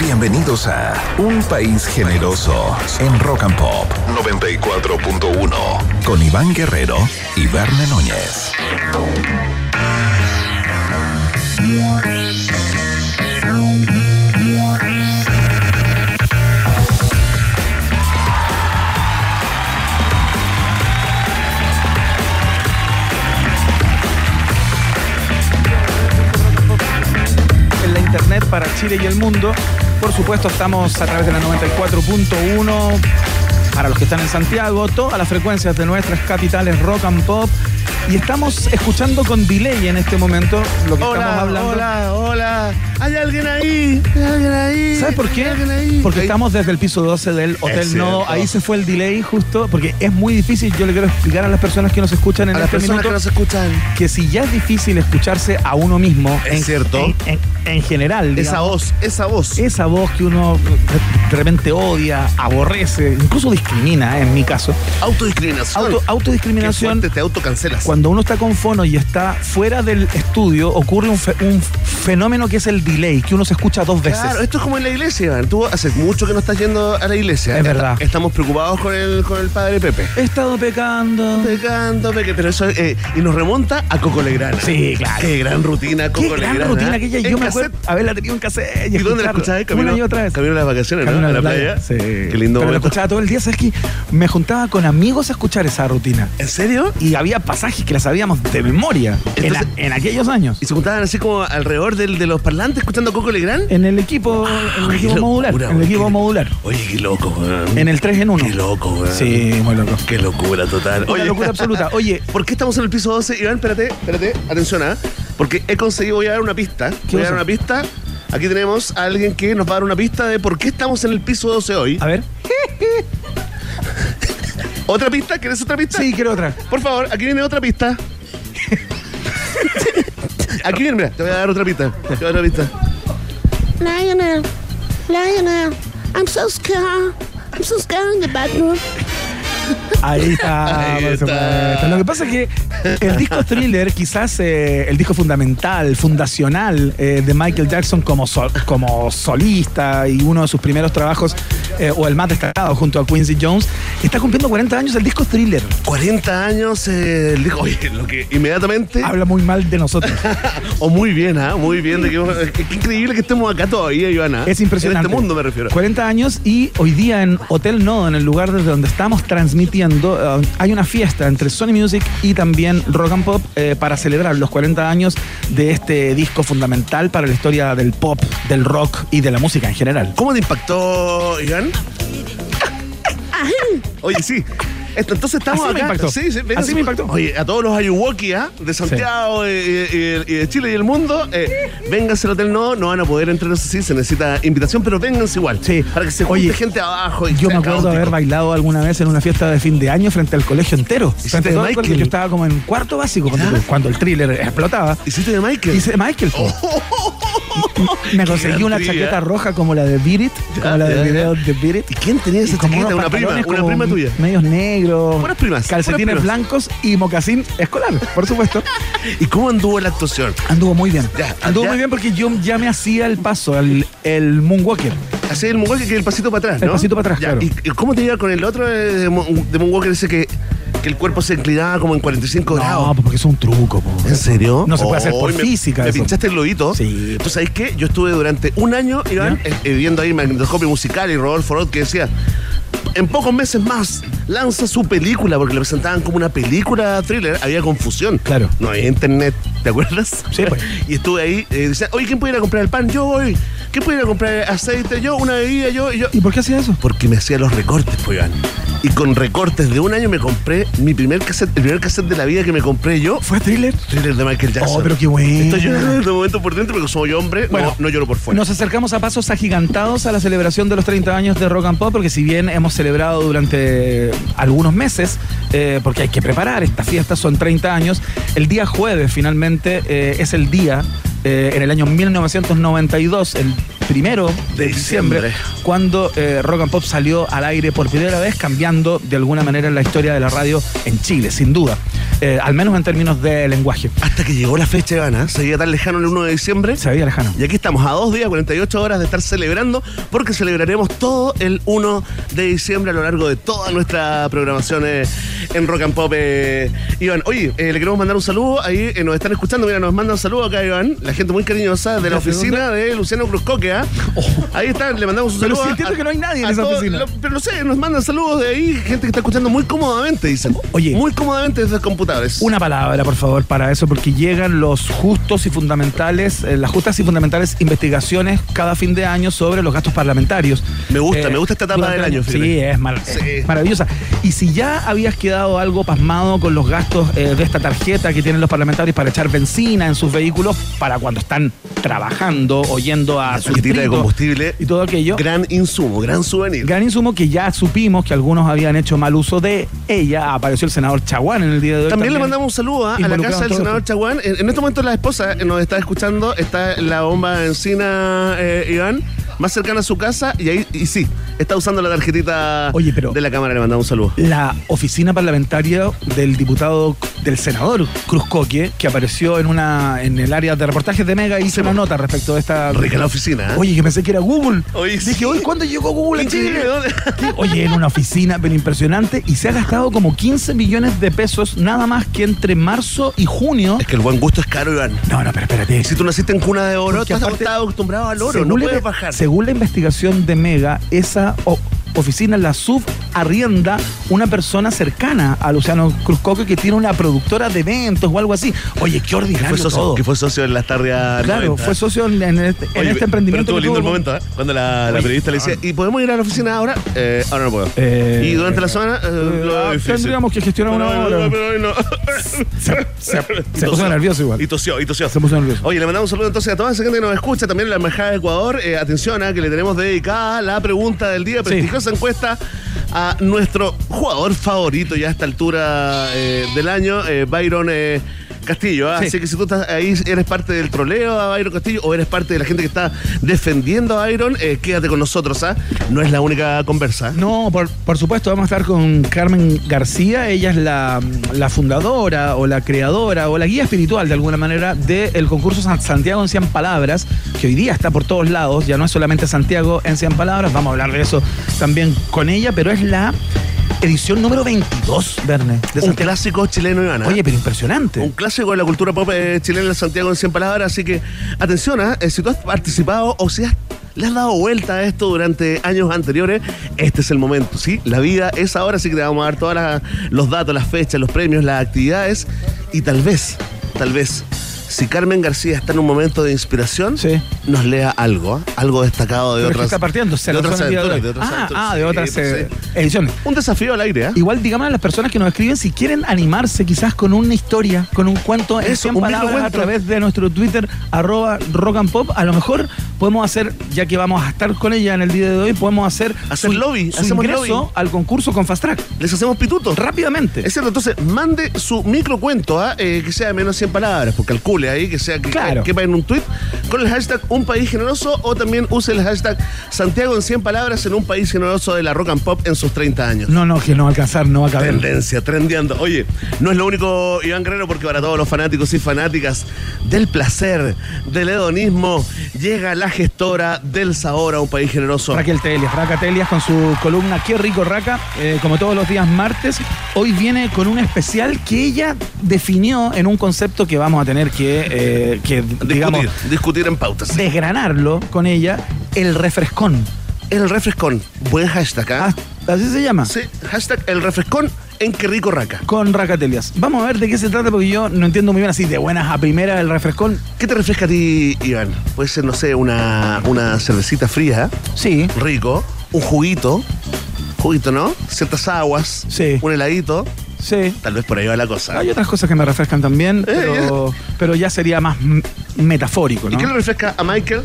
Bienvenidos a Un País Generoso en Rock and Pop 94.1 con Iván Guerrero y Verne Núñez. en la internet para Chile y el mundo. Por supuesto, estamos a través de la 94.1 para los que están en Santiago, todas las frecuencias de nuestras capitales rock and pop. Y estamos escuchando con delay en este momento lo que estamos Hola, hablando. hola, hola. ¿Hay alguien ahí? ¿Hay alguien ahí? ¿Sabes por ¿Hay qué? alguien ahí? Porque estamos desde el piso 12 del Hotel Es Nodo. cierto. Ahí se fue el delay justo, porque es muy difícil. Yo le quiero explicar a las personas que nos escuchan en a las este personas minuto que nos escuchan. que si ya es difícil escucharse a uno mismo, Es en, cierto. en, en- en general, Esa digamos, voz, esa voz. esa voz que uno de repente odia, aborrece, incluso discrimina, ¿eh? en mi caso. Autodiscriminación. Auto, autodiscriminación. fuerte, te autocancelas. Cuando uno está con fono y está fuera del estudio, ocurre un, fe- un fenómeno que es el delay, que uno se escucha dos veces. Claro, esto es como en la iglesia, Iván. Tú hace mucho que no estás yendo a la iglesia. Es verdad. Estamos preocupados con el, con el padre Pepe. He estado pecando. Pecando, peque, pero eso eh, y nos remonta a Coco Legrand. Sí, claro. Qué gran rutina, Qué Coco gran Legrand. rutina ¿eh? aquella. En Yo me cassette. acuerdo haberla tenido en cassette. ¿Y dónde la escuchabas? Camino, Una y otra vez. Camino a las vacaciones, ¿no? Camino a la playa. Sí. Qué lindo Pero la escuchaba todo el día. ¿Sabes qué? Me juntaba con amigos a escuchar esa rutina. ¿En serio? Y había pasajes que las sabíamos de memoria en, a- en aquellos años. ¿Y se juntaban así como alrededor del- de los parlantes escuchando Coco Legrand? En el equipo, en el equipo modular. En el equipo modular. Oye, qué loco, weón. En el 3 en 1. Qué loco, weón. Sí, muy loco. Qué locura total. Una locura absoluta. Oye, ¿por qué estamos en el piso 12? Iván, espérate, espérate, atención, ¿ah? Porque he conseguido, voy a dar una pista. ¿Qué Voy a cosa? dar una pista. Aquí tenemos a alguien que nos va a dar una pista de por qué estamos en el piso 12 hoy. a ver. ¿Otra pista? ¿Quieres otra pista? Sí, quiero otra. Por favor, aquí viene otra pista. aquí viene, mira, te voy a dar otra pista. Te voy a dar otra pista. Lionel, Lionel, I'm so scared. I'm so scared in the bathroom. Ahí está, Ahí por está. supuesto. Lo que pasa es que el disco thriller, quizás eh, el disco fundamental, fundacional eh, de Michael Jackson como, sol- como solista y uno de sus primeros trabajos, eh, o el más destacado junto a Quincy Jones, está cumpliendo 40 años el disco thriller. 40 años, eh, el disco- oye, lo que inmediatamente. Habla muy mal de nosotros. O muy bien, ¿ah? Muy bien. De que, qué, increíble que estemos acá todavía, Ivana. Es impresionante. En este mundo me refiero. 40 años y hoy día en Hotel Nodo, en el lugar desde donde estamos transmitiendo, eh, hay una fiesta entre Sony Music y también Rock and Pop eh, para celebrar los 40 años de este disco fundamental para la historia del pop, del rock y de la música en general. ¿Cómo te impactó, Iván? Oye, sí. Esto, entonces estamos Así me acá. impactó. Sí, sí, Así sí. me impactó. Oye, a todos los Ayuwoki, ¿ah? De Santiago y, y- y de Chile y el mundo, eh, vénganse al Hotel No, no van a poder entrar, eso sí, se necesita invitación, pero vénganse igual. Sí. Para que se junte Oye, gente abajo. Y Yo me acuerdo caótico. haber bailado alguna vez en una fiesta de fin de año frente al colegio entero. ¿Hiciste Frente de Michael? Yo estaba como en cuarto básico cuando, el thriller explotaba. ¿Hiciste de Michael? Hice de Michael. po. Me conseguí una chaqueta roja como la de Beat It, como la del video de Beat It. ¿Y quién tenía esa chaqueta? Una prima, una prima tuya. Medios negros. Puras primas, Calcetines primas. blancos y mocasín escolar, por supuesto. ¿Y cómo anduvo la actuación? Anduvo muy bien. Ya, Anduvo ya. muy bien porque yo ya me hacía el paso, el, el Moonwalker. Así el Moonwalker que el pasito para atrás, El ¿no? pasito para atrás, Ya, claro. ¿Y cómo te iba con el otro eh, de Moonwalker ese que, que el cuerpo se inclinaba como en 45 No, grados? porque es un truco. po. ¿En serio? No se puede hacer por me- física Me eso. pinchaste el globito. Sí. ¿Tú sabes qué? Yo estuve durante un año, Iván, ¿Ya? eh, eh, viendo ahí Magnetoscopio Musical y Rodolfo Roth que decía, en pocos meses más lanza su película, porque le presentaban como una película thriller, había confusión. Claro. No había internet, ¿te acuerdas? Sí, pues. Y estuve ahí, eh, decía, oye, ¿quién puede ir a comprar el pan? Yo voy. ¿Qué puedo ir a comprar? Aceite yo, una bebida yo, y yo. ¿Y por qué hacía eso? Porque me hacía los recortes, pues, Iván. Y con recortes de un año me compré mi primer cassette, el primer cassette de la vida que me compré yo. ¿Fue thriller? Thriller de Michael Jackson. Oh, pero qué bueno. Estoy llorando en este momento por dentro porque soy hombre, Bueno, no, no lloro por fuera. Nos acercamos a pasos agigantados a la celebración de los 30 años de Rock and Pop, porque si bien hemos celebrado durante algunos meses, eh, porque hay que preparar estas fiestas, son 30 años, el día jueves finalmente eh, es el día, eh, en el año 1992, el primero de diciembre, Diciembre. cuando eh, Rock and Pop salió al aire por primera vez, cambiando de alguna manera la historia de la radio en Chile, sin duda, Eh, al menos en términos de lenguaje. Hasta que llegó la fecha, Iván, ¿ah? seguía tan lejano el 1 de diciembre. Se veía lejano. Y aquí estamos a dos días, 48 horas de estar celebrando, porque celebraremos todo el 1 de diciembre a lo largo de toda nuestra programación eh, en Rock and Pop. Iván, oye, le queremos mandar un saludo, ahí nos están escuchando, mira, nos mandan un saludo acá, Iván, la gente muy cariñosa de la ¿Desde oficina de Luciano Cruzcoque, ¿ah? Ahí está, le mandamos un Pero saludo. a- entiendo que no hay nadie en esa oficina. lo- pero no sé, nos mandan saludos de ahí, gente que está escuchando muy cómodamente, dicen. Oye. Muy cómodamente desde los computadores. Una palabra, por favor, para eso, porque llegan los justos y fundamentales, eh, las justas y fundamentales investigaciones cada fin de año sobre los gastos parlamentarios. Me gusta, me gusta esta etapa del el año, Sí, fíjate. es, mar- Sí. es maravillosa. Y si ya habías quedado algo pasmado con los gastos eh, de esta tarjeta que tienen los parlamentarios para echar benzina en sus vehículos para cuando están trabajando o yendo a su de combustible. y todo aquello. Gran insumo, gran souvenir. Gran insumo que ya supimos que algunos habían hecho mal uso de ella. Apareció el senador Chaguán en el día de hoy. También, le mandamos un saludo ¿ah? a la casa del senador. Chaguán. En, en este momento la esposa nos está escuchando, está la bomba de encina, eh, Iván, más cercana a su casa, y ahí, y sí, está usando la tarjetita Oye, pero- de la cámara, le mandamos un saludo. la oficina parlamentaria del diputado, del senador Cruz Coque, que apareció en una en el área de reportajes de Mega, hizo una nota respecto de esta. Rica la oficina, ¿eh? Oye, que pensé que era Google. Oye, Dije, sí. oye, ¿cuándo llegó Google a Chile? Oye, en una oficina, pero impresionante, y se ha gastado como 15 millones de pesos nada más que entre marzo y junio. Es que el buen gusto es caro, Iván. No, no, pero espérate. Si tú naciste en cuna de oro, tú estás acostumbrado al oro, no puedes bajar. Según la investigación de Mega, esa o- oficina la subarrienda una persona cercana a Luciano Cruzcoque que tiene una productora de eventos o algo así. Oye, qué ordinario fue, socio, todo. que fue socio en las tardes Claro, fue socio en, en este, en este emprendimiento. Pero estuvo lindo el momento, ¿eh? Cuando la, periodista le decía, ¿y podemos ir a la oficina ahora? Eh, ahora no puedo. Eh, y durante la semana, eh, eh, lo ah, tendríamos que gestionar una hora. pero hoy no. Se, se- Y se puso nervioso igual. Y tosió, y tosió. Se puso nervioso. Oye, le mandamos un saludo entonces a toda esa gente que nos escucha, también en la Embajada de Ecuador. Atención, a que le tenemos dedicada la pregunta del día, prestigiosa encuesta a nuestro jugador favorito ya a esta altura eh, del año, eh, Byron eh, Castillo. ¿ah? Sí. Así que si tú estás ahí, eres parte del troleo a Byron Castillo o eres parte de la gente que está defendiendo a Byron, eh, quédate con nosotros. ¿ah? No es la única conversa. No, por, por supuesto, vamos a estar con Carmen García. Ella es la, la fundadora o la creadora o la guía espiritual, de alguna manera, del concurso San- Santiago en 100 Palabras, que hoy día está por todos lados. Ya no es solamente Santiago en 100 Palabras, vamos a hablar de eso también con ella, pero es la edición número 22, Verne. de Un clásico chileno, Ivana. Oye, pero impresionante. Un clásico de la cultura pop eh, chilena en Santiago en 100 palabras. Así que, atención, ¿ah? Eh, si tú has participado o si has- le has dado vuelta a esto durante años anteriores, este es el momento, ¿sí? La vida es ahora, así que te vamos a dar todos los datos, las fechas, los premios, las actividades. Y tal vez, tal vez, si Carmen García está en un momento de inspiración, Sí. nos lea algo, ¿ah? algo destacado de Pero otras. está partiendo, se de otras en aventuras, de ah, aventuras. ah, de otras pues, eh, ediciones. Un desafío al aire, ¿ah? Igual dígame a las personas que nos escriben si quieren animarse quizás con una historia, con un cuento en Eso, 100 un palabras a través de nuestro Twitter, arroba rock and pop. A lo mejor podemos hacer, ya que vamos a estar con ella en el día de hoy, podemos hacer Hacer su, lobby, su hacemos ingreso lobby. al concurso con Fast Track. Les hacemos pitutos. Rápidamente. Es cierto, entonces mande su microcuento ¿ah? Eh, que sea de menos 100 palabras, pues ahí que sea que Claro. quepa en un tweet con el hashtag Un País Generoso o también use el hashtag Santiago en 100 palabras en un país generoso de la rock and pop en sus 30 años. No, no, que no va a alcanzar, no va a caber. Tendencia, trendeando. Oye, no es lo único, Iván Guerrero, porque para todos los fanáticos y fanáticas del placer, del hedonismo, llega la gestora del sabor a un país generoso. Raquel Telias, Raca Telias con su columna Qué rico Raca, eh, como todos los días martes. Hoy viene con un especial que ella definió en un concepto que vamos a tener que, eh, que digamos, Discutir, discutir en pautas. desgranarlo con ella, el refrescón. El refrescón, buen hashtag, ¿ah? Ah, ¿Así se llama? Sí, hashtag el refrescón en Qué Rico Raca. Con Racatelias. Vamos a ver de qué se trata porque yo no entiendo muy bien así de buenas a primera el refrescón. ¿Qué te refresca a ti, Iván? Puede ser, no sé, una, una cervecita fría, Sí, rico, un juguito, juguito, ¿no? Ciertas aguas, Sí. un heladito, sí. tal vez por ahí va la cosa. Hay otras cosas que me refrescan también, pero, pero ya sería más metafórico, ¿Y ¿no? qué le refresca a Michael?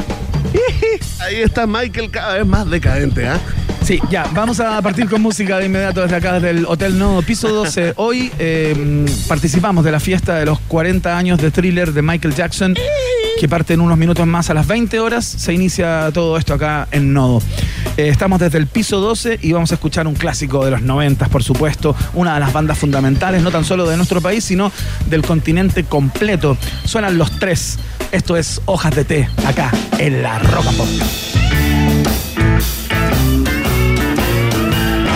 Ahí está Michael cada vez más decadente, ¿ah? Sí, ya, vamos a partir con música de inmediato desde acá, desde el Hotel Nodo, piso 12. Hoy eh, participamos de la fiesta de los 40 años de thriller de Michael Jackson, que parte en unos minutos más a las 20 horas. Se inicia todo esto acá en Nodo. Eh, estamos desde el piso 12 y vamos a escuchar un clásico de los 90, por supuesto, una de las bandas fundamentales, no tan solo de nuestro país, sino del continente completo. Suenan los tres. Esto es Hojas de Té, acá en la Rock and Pop.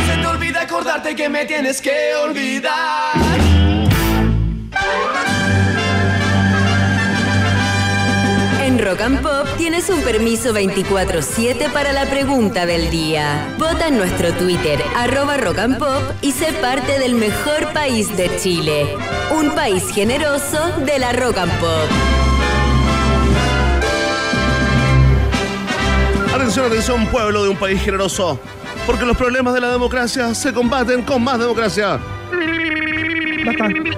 Se te olvida acordarte que me tienes que olvidar. Rock and Pop tienes un permiso 24-7 para la pregunta del día. Vota en nuestro Twitter, arroba Rock and Pop, y sé parte del mejor país de Chile. Un país generoso de la Rock and Pop. Atención, atención, pueblo de un país generoso. Porque los problemas de la democracia se combaten con más democracia.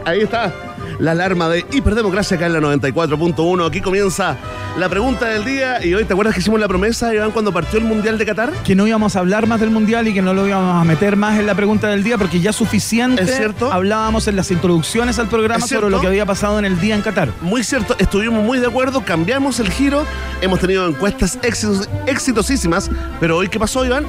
Ahí está. La alarma de hiperdemocracia acá en la 94.1. Aquí comienza la pregunta del día. Y hoy, ¿te acuerdas que hicimos la promesa, Iván, cuando partió el Mundial de Qatar? que no íbamos a hablar más del mundial y que no lo íbamos a meter más en la pregunta del día porque ya suficiente ¿Es cierto? hablábamos en las introducciones al programa sobre lo que había pasado en el día en Qatar. Muy cierto, estuvimos muy de acuerdo, cambiamos el giro, hemos tenido encuestas exitosísimas, pero hoy, ¿qué pasó, Iván?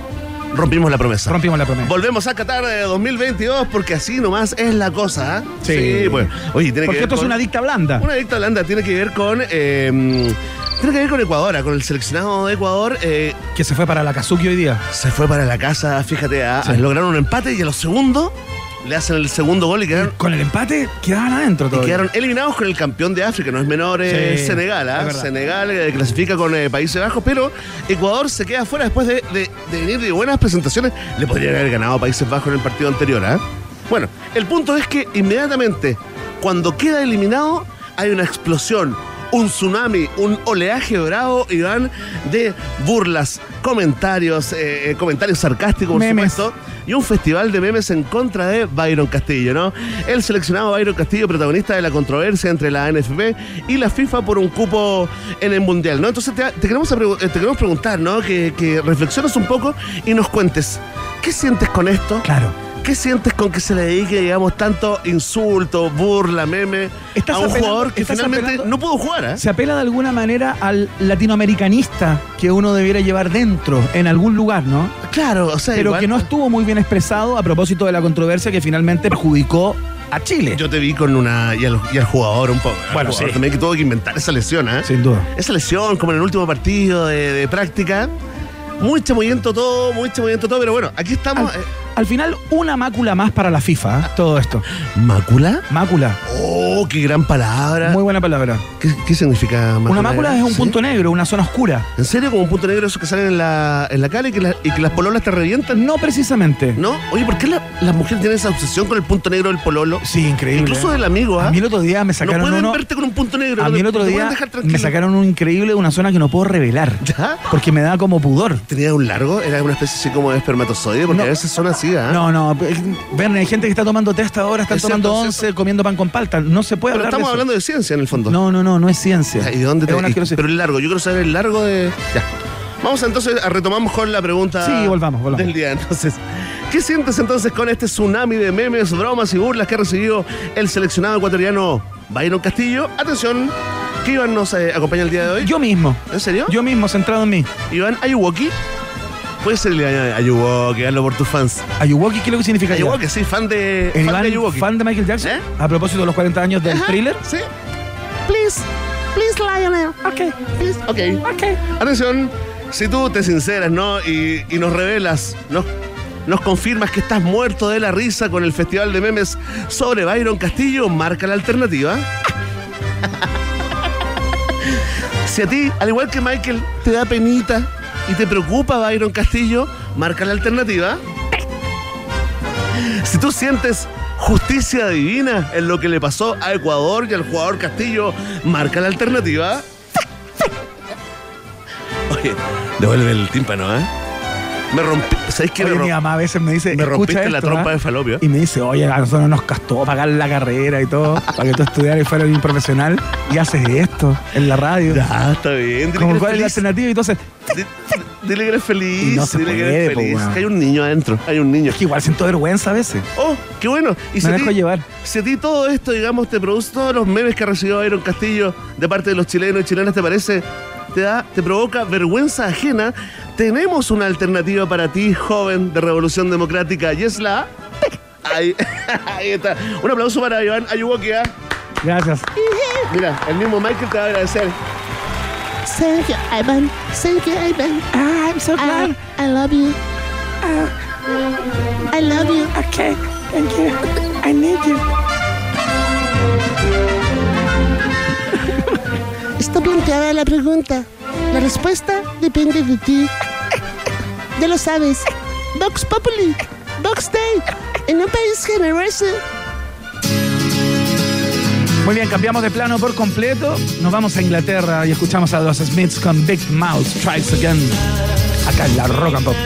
Rompimos la promesa. Rompimos la promesa. Volvemos a Qatar de 2022 porque así nomás es la cosa. ¿ah? Sí. pues. Oye, tiene Porque que ver esto es con- una dicta blanda. Una dicta blanda tiene que ver con. eh, tiene que ver con Ecuador, ah, con el seleccionado de Ecuador. eh, Que se fue para la Kazuki hoy día. se fue para la casa, fíjate, a, Sí. lograron un empate y a los segundos le hacen el segundo gol y quedaron, Con el empate quedaban adentro y todavía. quedaron eliminados con el campeón de África. No es menor eh, Sí, Senegal, ¿ah? Senegal eh, clasifica con eh, Países Bajos, pero Ecuador se queda fuera después de, de- de venir de buenas presentaciones. Le podrían haber ganado a Países Bajos en el partido anterior, ¿ah? Bueno, el punto es que inmediatamente, cuando queda eliminado, hay una explosión. Un tsunami, un oleaje bravo, Iván, de burlas, comentarios, eh, comentarios sarcásticos, por Memes. supuesto, y un festival de memes en contra de Byron Castillo, ¿no? El seleccionado Byron Castillo, protagonista de la controversia entre la NFP y la FIFA por un cupo en el Mundial, ¿no? Entonces te, queremos, eh, te queremos preguntar, ¿no? Que, que reflexiones un poco y nos cuentes, ¿qué sientes con esto? Claro. ¿Qué sientes con que se le dedique, digamos, tanto insulto, burla, meme a un apelando- jugador que finalmente apelando- no pudo jugar, ¿eh? Se apela de alguna manera al latinoamericanista que uno debiera llevar dentro, en algún lugar, ¿no? Claro, o sea, Pero igual- que no estuvo muy bien expresado a propósito de la controversia que finalmente perjudicó a Chile. Yo te vi con una. y al, y al jugador un poco. al Bueno, jugador sí. También que tuvo que inventar esa lesión, ¿eh? Sin duda. Esa lesión, como en el último partido de, de práctica. Muy chamullento todo, muy chamullento todo, pero bueno, aquí estamos. Al, eh, al final, una mácula más para la FIFA, ¿eh? todo esto. ¿Mácula? Mácula. Oh, qué gran palabra. Muy buena palabra. ¿Qué, qué significa mácula? Una mácula es un ¿Sí? punto negro, una zona oscura. ¿En serio? ¿Como un punto negro esos que salen en la, en la cara y que, la- y que las pololas te revientan? No precisamente. ¿No? Oye, ¿por qué la- las mujeres tienen esa obsesión con el punto negro del pololo? Sí, increíble. Incluso del amigo, ¿ah? A mí el otro día me No sacaron pueden uno. verte con un punto negro. A no mí el otro no día pueden me sacaron un increíble de una zona que no puedo revelar. ¿Ya? Porque me da como pudor. ¿Tenía un largo? ¿Era una especie así como de espermatozoide? Porque No. a veces son así, ¿ah? No, no. Verne, hay gente que está tomando test ahora, están Es tomando cierto, once, comiendo pan con palta. No se puede Pero hablar estamos de hablando de ciencia en el fondo. No, no, no, no es ciencia. ¿Y de dónde te Es. Pero el largo, yo quiero saber el largo de. Ya. Vamos entonces a retomamos con la pregunta Sí, volvamos, volvamos. del día. Entonces, ¿qué sientes entonces con este tsunami de memes, bromas y burlas que ha recibido el seleccionado ecuatoriano Byron Castillo? Atención, que Iván nos eh, acompaña el día de hoy. Yo mismo. ¿En serio? Yo mismo, centrado en mí. Iván Ayuwoki. Puede ser el Ayuwoki, hazlo por tus fans. Ayuwoki, ¿qué es lo que significa? Ayuwoki, sí, fan de, fan Iván, de Ayuwoki. fan de Michael Jackson. ¿Eh? A propósito de los 40 años del Ajá, thriller. Sí, Please, please, Lionel. Ok, Please. ok. ok. Atención, si tú te sinceras, ¿no? Y, y nos revelas, ¿no? Nos confirmas que estás muerto de la risa con el festival de memes sobre Byron Castillo, marca la alternativa. si a ti, al igual que Michael, te da penita y te preocupa Byron Castillo, marca la alternativa. Si tú sientes justicia divina en lo que le pasó a Ecuador y al jugador Castillo, marca la alternativa. Oye, devuelve el tímpano, ¿eh? Me rompí. ¿Sabes qué? Oye, me, mi mamá a veces me dice, me "Escucha rompiste la trompa ¿ah?". de falopio. Y me dice, oye, a nosotros nos costó pagar la carrera y todo, para que tú estudiaras y fueras bien profesional, y haces esto en la radio. Ya, está bien. Que cuál es la alternativa, y entonces, Dile que eres feliz. Y no se dile que eres feliz. Que hay un niño adentro. Hay un niño. es que igual siento vergüenza a veces. Oh, qué bueno. Y Me dejo ti- llevar. Si a ti todo esto, digamos, te produce todos los memes que ha recibido Iron Castillo de parte de los chilenos y chilenas, ¿te parece? ¿Te da, te provoca vergüenza ajena? Tenemos una alternativa para ti, joven de Revolución Democrática, y es la... Ahí, ahí está. Un aplauso para Iván Ayuwoki, ¿ah? Gracias. Mira, el mismo Michael te va a agradecer. Thank you, Ivan. Thank you, Ivan. Ah, I'm so I, I love you. I love you. Okay, thank you. I need you. Está planteada la pregunta. La respuesta depende de ti. Ya lo sabes. Vox Populi. Vox Day. En un país generoso. Muy bien, cambiamos de plano por completo. Nos vamos a Inglaterra y escuchamos a los Smiths con Big Mouth Strikes Again. Acá en la Rock and Pop.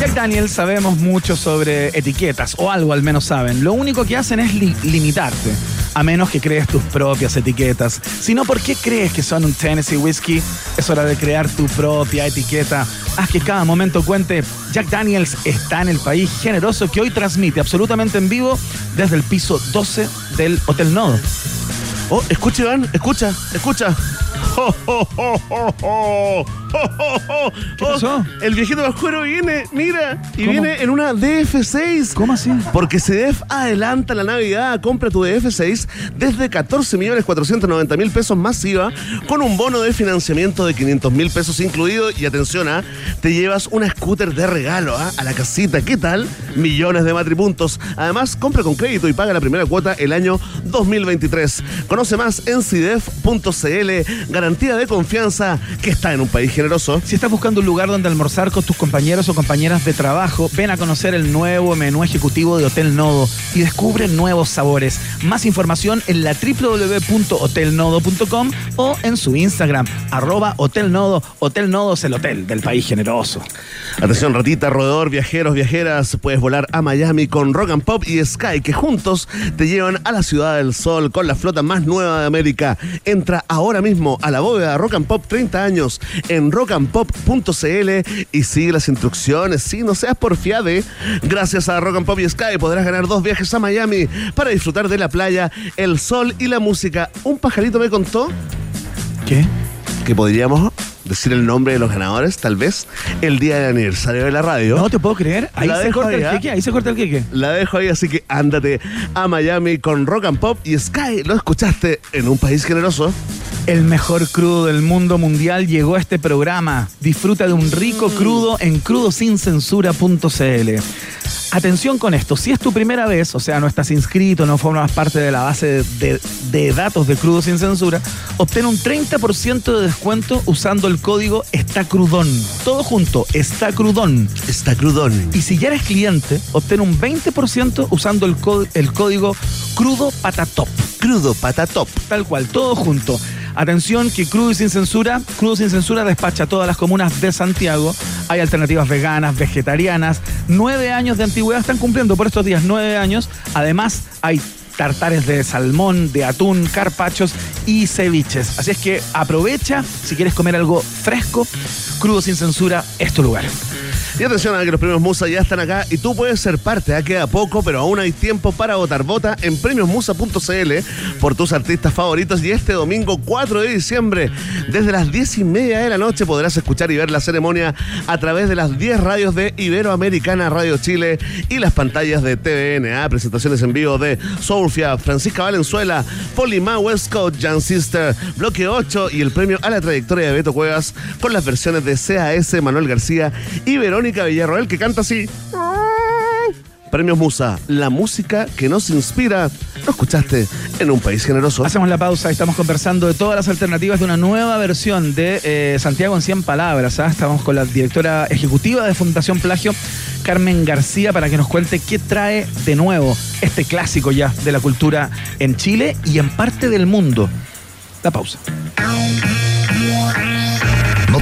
Jack Daniels sabemos mucho sobre etiquetas, o algo al menos saben. Lo único que hacen es li- limitarte, a menos que crees tus propias etiquetas. Si no, ¿por qué crees que son un Tennessee Whiskey? Es hora de crear tu propia etiqueta. Haz que cada momento cuente. Jack Daniels está en el país generoso que hoy transmite absolutamente en vivo desde el piso 12 del Hotel Nodo. Oh, escucha, Iván, escucha, escucha. Oh, oh, oh. Oh, oh, oh. ¿Qué Oh, pasó? El viejito Pascuero viene, mira, y ¿Cómo? viene en una DF6. ¿Cómo así? Porque CDF adelanta la Navidad, compra tu DF6 desde 14.490.000 pesos masiva con un bono de financiamiento de 500.000 pesos incluido y atención, ¿ah? te llevas una scooter de regalo ¿ah? a la casita, ¿qué tal? Millones de matripuntos. Además, compra con crédito y paga la primera cuota el año 2023. Conoce más en CIDEF.cl, garantía de confianza que está en un país generoso. Si estás buscando un lugar donde almorzar con tus compañeros o compañeras de trabajo, ven a conocer el nuevo menú ejecutivo de Hotel Nodo y descubre nuevos sabores. Más información en la www.hotelnodo.com o en su Instagram, arroba Hotel Nodo. Hotel Nodo es el hotel del país generoso. Atención, ratita, roedor, viajeros, viajeras, puedes volar a Miami con Rock and Pop y Sky, que juntos te llevan a la Ciudad del Sol con la flota más nueva de América. Entra ahora mismo a la bóveda Rock and Pop 30 años en rockandpop.cl y sigue las instrucciones. Si no seas porfiade, gracias a Rock and Pop y Sky podrás ganar dos viajes a Miami para disfrutar de la playa, el sol y la música. Un pajarito me contó ¿Qué? que podríamos decir el nombre de los ganadores, tal vez, el día del aniversario de la radio. No te puedo creer. Ahí La se corta ahí, el ¿ah? queque, ahí se corta el queque. La dejo ahí, así que ándate a Miami con Rock and Pop y Sky. ¿Lo escuchaste en un país generoso? El mejor crudo del mundo mundial llegó a este programa. Disfruta de un rico crudo en crudosincensura.cl. Atención con esto, si es tu primera vez, o sea, no estás inscrito, no formas parte de la base de, de datos de Crudo Sin Censura, obtén un 30% de descuento usando el código Está Crudón. Todo junto, Está Crudón. Está crudón. Y si ya eres cliente, obtén un 20% usando el, el código Crudo Patatop. Crudo patatop. Tal cual, todo junto. Atención que Crudo y Sin Censura, Crudo Sin Censura despacha todas las comunas de Santiago. Hay alternativas veganas, vegetarianas. Nueve años de antigüedad están cumpliendo por estos días, nueve años. Además, hay tartares de salmón, de atún, carpachos y ceviches. Así es que aprovecha si quieres comer algo fresco. Crudo Sin Censura es tu lugar. Y atención a que los premios Musa ya están acá y tú puedes ser parte. Ya queda poco, pero aún hay tiempo para votar. Vota en premiosmusa.cl por tus artistas favoritos. Y este domingo 4 de diciembre, desde las 10 y media de la noche, podrás escuchar y ver la ceremonia a través de las 10 radios de Iberoamericana Radio Chile y las pantallas de TVNA. Presentaciones en vivo de Sofía, Francisca Valenzuela, Polima West Coast, Jan Sister, Bloque 8 y el premio a la trayectoria de Beto Cuevas con las versiones de CAS, Manuel García y Verónica Villarroel que canta así. Premios Musa, la música que nos inspira. Lo escuchaste en un país generoso. Hacemos la pausa estamos conversando de todas las alternativas de una nueva versión de eh, Santiago en 100 palabras. ¿ah? Estamos con la directora ejecutiva de Fundación Plagio, Carmen García, para que nos cuente qué trae de nuevo este clásico ya de la cultura en Chile y en parte del mundo. La pausa.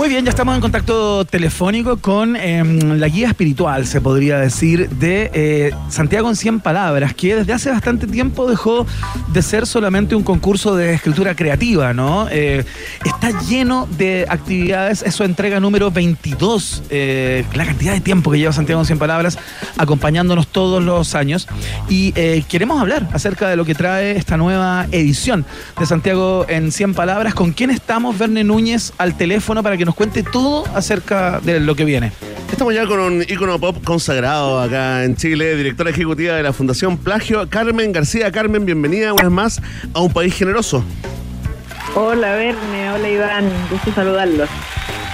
Muy bien, ya estamos en contacto telefónico con em, la guía espiritual, se podría decir, de eh, Santiago en 100 Palabras, que desde hace bastante tiempo dejó de ser solamente un concurso de escritura creativa, ¿no? Eh, está lleno de actividades, es su entrega número 22, eh, la cantidad de tiempo que lleva Santiago en 100 Palabras acompañándonos todos los años. Y queremos hablar acerca de lo que trae esta nueva edición de Santiago en 100 Palabras. ¿Con quién estamos, Verne Núñez, al teléfono para que nos cuente todo acerca de lo que viene. Estamos ya con un ícono pop consagrado acá en Chile, directora ejecutiva de la Fundación Plagio, Carmen García. Carmen, bienvenida una vez más a un país generoso. Hola Verne, hola Iván, gusto saludarlos.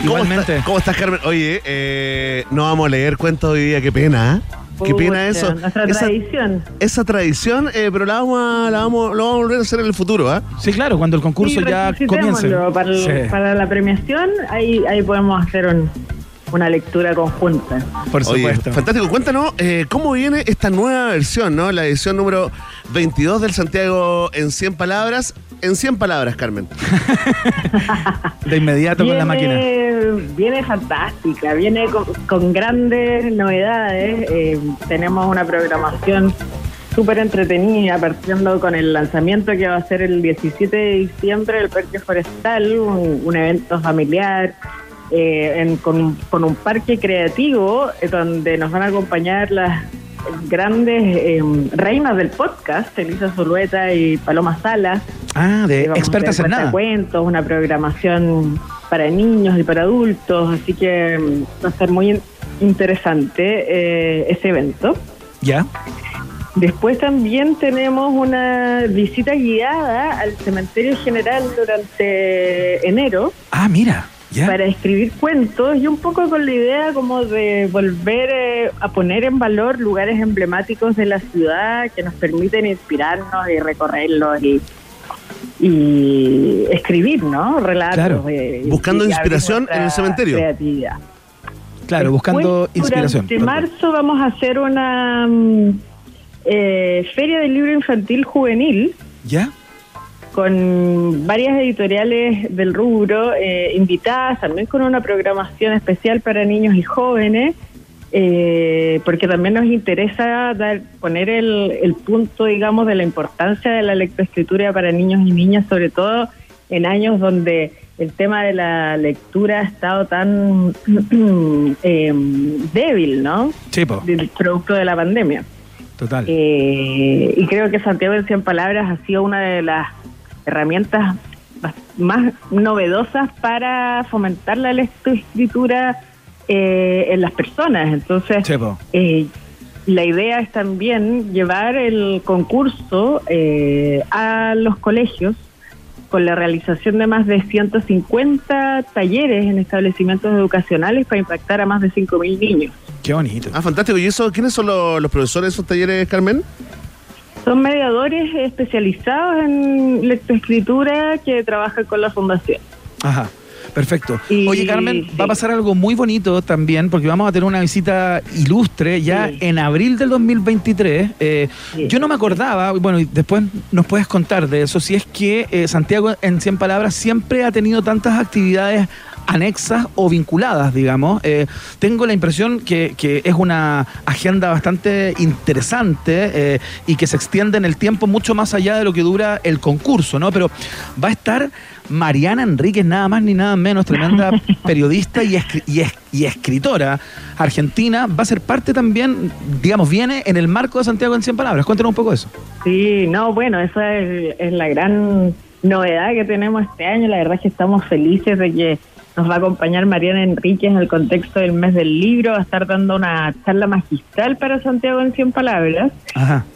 Igualmente. ¿Cómo, estás, Carmen? Oye, eh, no vamos a leer cuentos hoy día, qué pena, ¿eh? Qué pena eso. Nuestra esa, tradición. Esa tradición, eh, pero la vamos, a, la vamos, lo vamos a volver a hacer en el futuro, ¿ah? Sí, claro, cuando el concurso ya comience. Para, para, la premiación, ahí, ahí podemos hacer una lectura conjunta. Por supuesto. fantástico. Cuéntanos eh, cómo viene esta nueva versión, ¿no? La edición número 22 del Santiago en 100 palabras en 100 palabras, Carmen. de inmediato con la máquina. Viene fantástica, viene con, grandes novedades. Eh, tenemos una programación súper entretenida, partiendo con el lanzamiento que va a ser el 17 de diciembre del Parque Forestal, un, evento familiar. Eh, con, con, un parque creativo eh, donde nos van a acompañar las grandes eh, reinas del podcast, Elisa Zulueta y Paloma Salas. Ah, de expertas en nada. cuentos, una programación para niños y para adultos, así que mm, va a ser muy interesante eh, ese evento. Ya. Después también tenemos una visita guiada al cementerio general durante enero. Ah, mira para escribir cuentos y un poco con la idea como de volver eh, a poner en valor lugares emblemáticos de la ciudad que nos permiten inspirarnos y recorrerlos y, escribir, ¿no? Relatos. Eh, buscando inspiración en el cementerio. Creatividad. Claro, buscando inspiración. En marzo vamos a hacer una mm, eh, feria del libro infantil juvenil. ¿Ya? Con varias editoriales del rubro eh, invitadas, también con una programación especial para niños y jóvenes, eh, porque también nos interesa dar, poner el, punto, digamos, de la importancia de la lectoescritura para niños y niñas, sobre todo en años donde el tema de la lectura ha estado tan eh, débil, ¿no? Sí, Del producto de la pandemia. Total. y creo que Santiago en 100 Palabras ha sido una de las herramientas más novedosas para fomentar la lectoescritura eh, en las personas. Entonces, eh, la idea es también llevar el concurso eh, a los colegios con la realización de más de 150 talleres en establecimientos educacionales para impactar a más de 5.000 niños. Qué bonito. Ah, fantástico. ¿Y eso quiénes son los, los profesores de esos talleres, Carmen? Son mediadores especializados en lectoescritura que trabajan con la fundación. Ajá. Perfecto. Oye, Carmen, va a pasar algo muy bonito también, porque vamos a tener una visita ilustre ya en abril del 2023. Eh, yo no me acordaba, bueno, y después nos puedes contar de eso, si es que eh, Santiago, en 100 palabras, siempre ha tenido tantas actividades anexas o vinculadas, digamos. Eh, tengo la impresión que, que, es una agenda bastante interesante eh, y que se extiende en el tiempo mucho más allá de lo que dura el concurso, ¿no? Pero va a estar Mariana Enríquez, nada más ni nada menos, tremenda periodista y, y, escritora argentina, va a ser parte también, digamos, viene en el marco de Santiago en 100 palabras. Cuéntanos un poco eso. Sí, no, bueno, esa es, la gran novedad que tenemos este año. La verdad es que estamos felices de que nos va a acompañar Mariana Enríquez en el contexto del mes del libro, va a estar dando una charla magistral para Santiago en 100 palabras.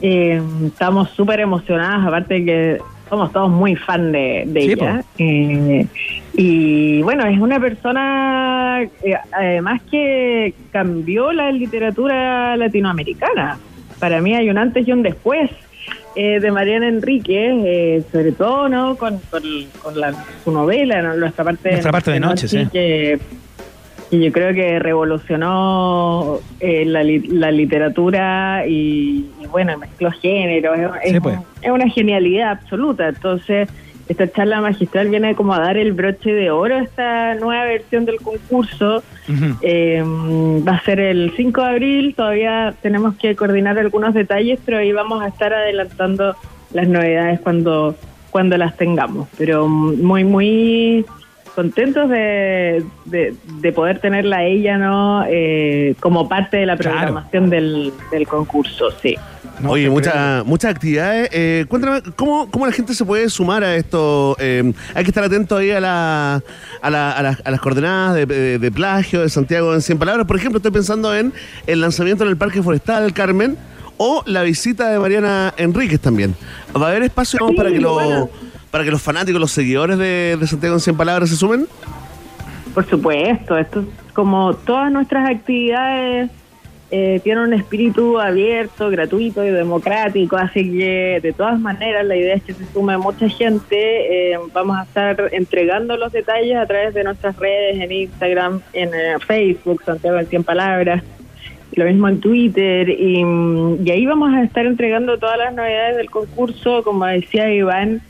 Eh, estamos súper emocionadas, aparte de que somos todos muy fan de, ella. Eh, y bueno, es una persona, eh, además que cambió la literatura latinoamericana. Para mí hay un antes y un después eh, de Mariana Enrique, sobre todo no con, con, la, su novela, nuestra parte, nuestra parte de, noche, sí. que y yo creo que revolucionó eh, la, literatura y, bueno, mezcló géneros. Es, pues. es, una genialidad absoluta. Entonces, esta charla magistral viene como a dar el broche de oro a esta nueva versión del concurso. Eh, va a ser el 5 de abril, todavía tenemos que coordinar algunos detalles, pero ahí vamos a estar adelantando las novedades cuando, cuando las tengamos. Pero muy, muy contentos de, de, poder tenerla a ella no eh, como parte de la programación del, concurso sí Oye, muchas muchas actividades. Eh, cuéntame, ¿cómo, ¿cómo la gente se puede sumar a esto? Eh, hay que estar atento ahí a, la, a, la, a, las, coordenadas de, plagio de Santiago en 100 palabras. Por ejemplo, estoy pensando en el lanzamiento en el Parque Forestal Carmen o la visita de Mariana Enríquez también. ¿Va a haber espacio para que lo para que los fanáticos, los seguidores de, Santiago en 100 Palabras se sumen? Por supuesto, esto como todas nuestras actividades eh, tienen un espíritu abierto, gratuito y democrático, así que de todas maneras la idea es que se sume mucha gente. Eh, vamos a estar entregando los detalles a través de nuestras redes, en Instagram, en eh, Facebook, Santiago en 100 Palabras, lo mismo en Twitter, y, y ahí vamos a estar entregando todas las novedades del concurso, como decía Iván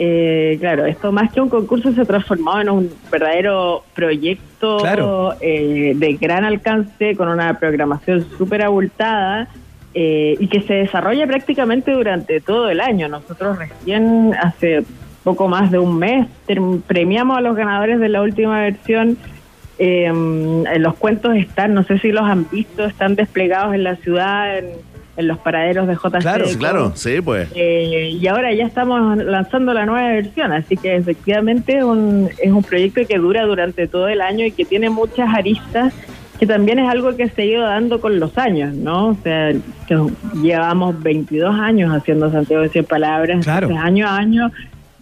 eh, claro, esto más que un concurso se ha transformado en un verdadero proyecto eh, de gran alcance con una programación súper abultada eh, y que se desarrolla prácticamente durante todo el año. Nosotros recién hace poco más de un mes premiamos a los ganadores de la última versión. los cuentos están, no sé si los han visto, están desplegados en la ciudad, en en los paraderos de JC. Claro, claro, sí, pues. Eh, y ahora ya estamos lanzando la nueva versión, así que efectivamente un, es un proyecto que dura durante todo el año y que tiene muchas aristas, que también es algo que se ha ido dando con los años, ¿no? O sea, que llevamos 22 años haciendo Santiago de 100 Palabras, claro. año a año.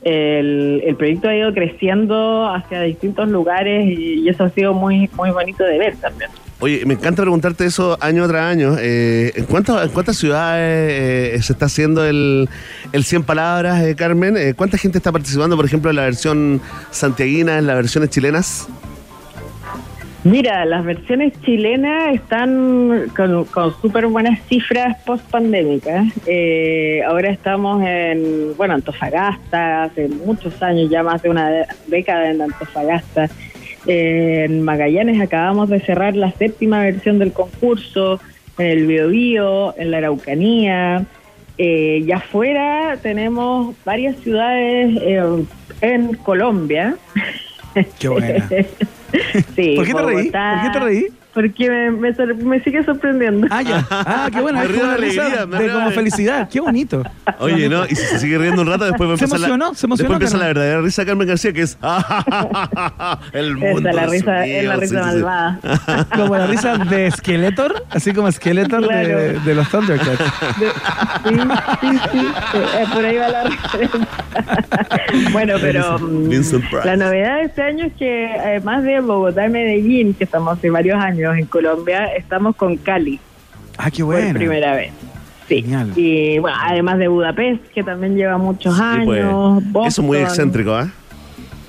El, el, proyecto ha ido creciendo hacia distintos lugares y, y eso ha sido muy muy bonito de ver también. Oye, me encanta preguntarte eso año tras año. Eh, ¿en, cuántas, cuántas ciudades eh, se está haciendo el, el 100 Palabras, eh, Carmen? ¿Cuánta gente está participando, por ejemplo, en la versión santiaguina, en las versiones chilenas? Mira, las versiones chilenas están con, con súper buenas cifras post-pandémicas. ahora estamos en, bueno, Antofagasta, hace muchos años, ya más de una década en Antofagasta en Magallanes acabamos de cerrar la séptima versión del concurso, en el Biobío, en la Araucanía. Eh, y afuera tenemos varias ciudades eh, en Colombia. Qué buena. sí, ¿Por qué te reí? ¿Por qué te reí? Porque me, me, sigue sorprendiendo. Ah, ya. Ah, qué bueno. Me río de alegría. de como felicidad. Qué bonito. Oye, ¿no? Y si se sigue riendo un rato, después va a empezar se emocionó, la, se emocionó, después empieza la verdadera risa de Carmen García, que es el mundoEsa, la risa, es la risa malvada. Como la risa de Skeletor, así como Skeletor de, de, los Thundercats. sí, sí, sí. Eh, por ahí va la risa. bueno, pero mm, la novedad de este año es que además de Bogotá y Medellín, que estamos hace varios años, en Colombia, estamos con Cali. Ah, qué bueno. Por primera vez. Sí. Y bueno, además de Budapest, que también lleva muchos pues. años. Eso es muy excéntrico, ¿eh?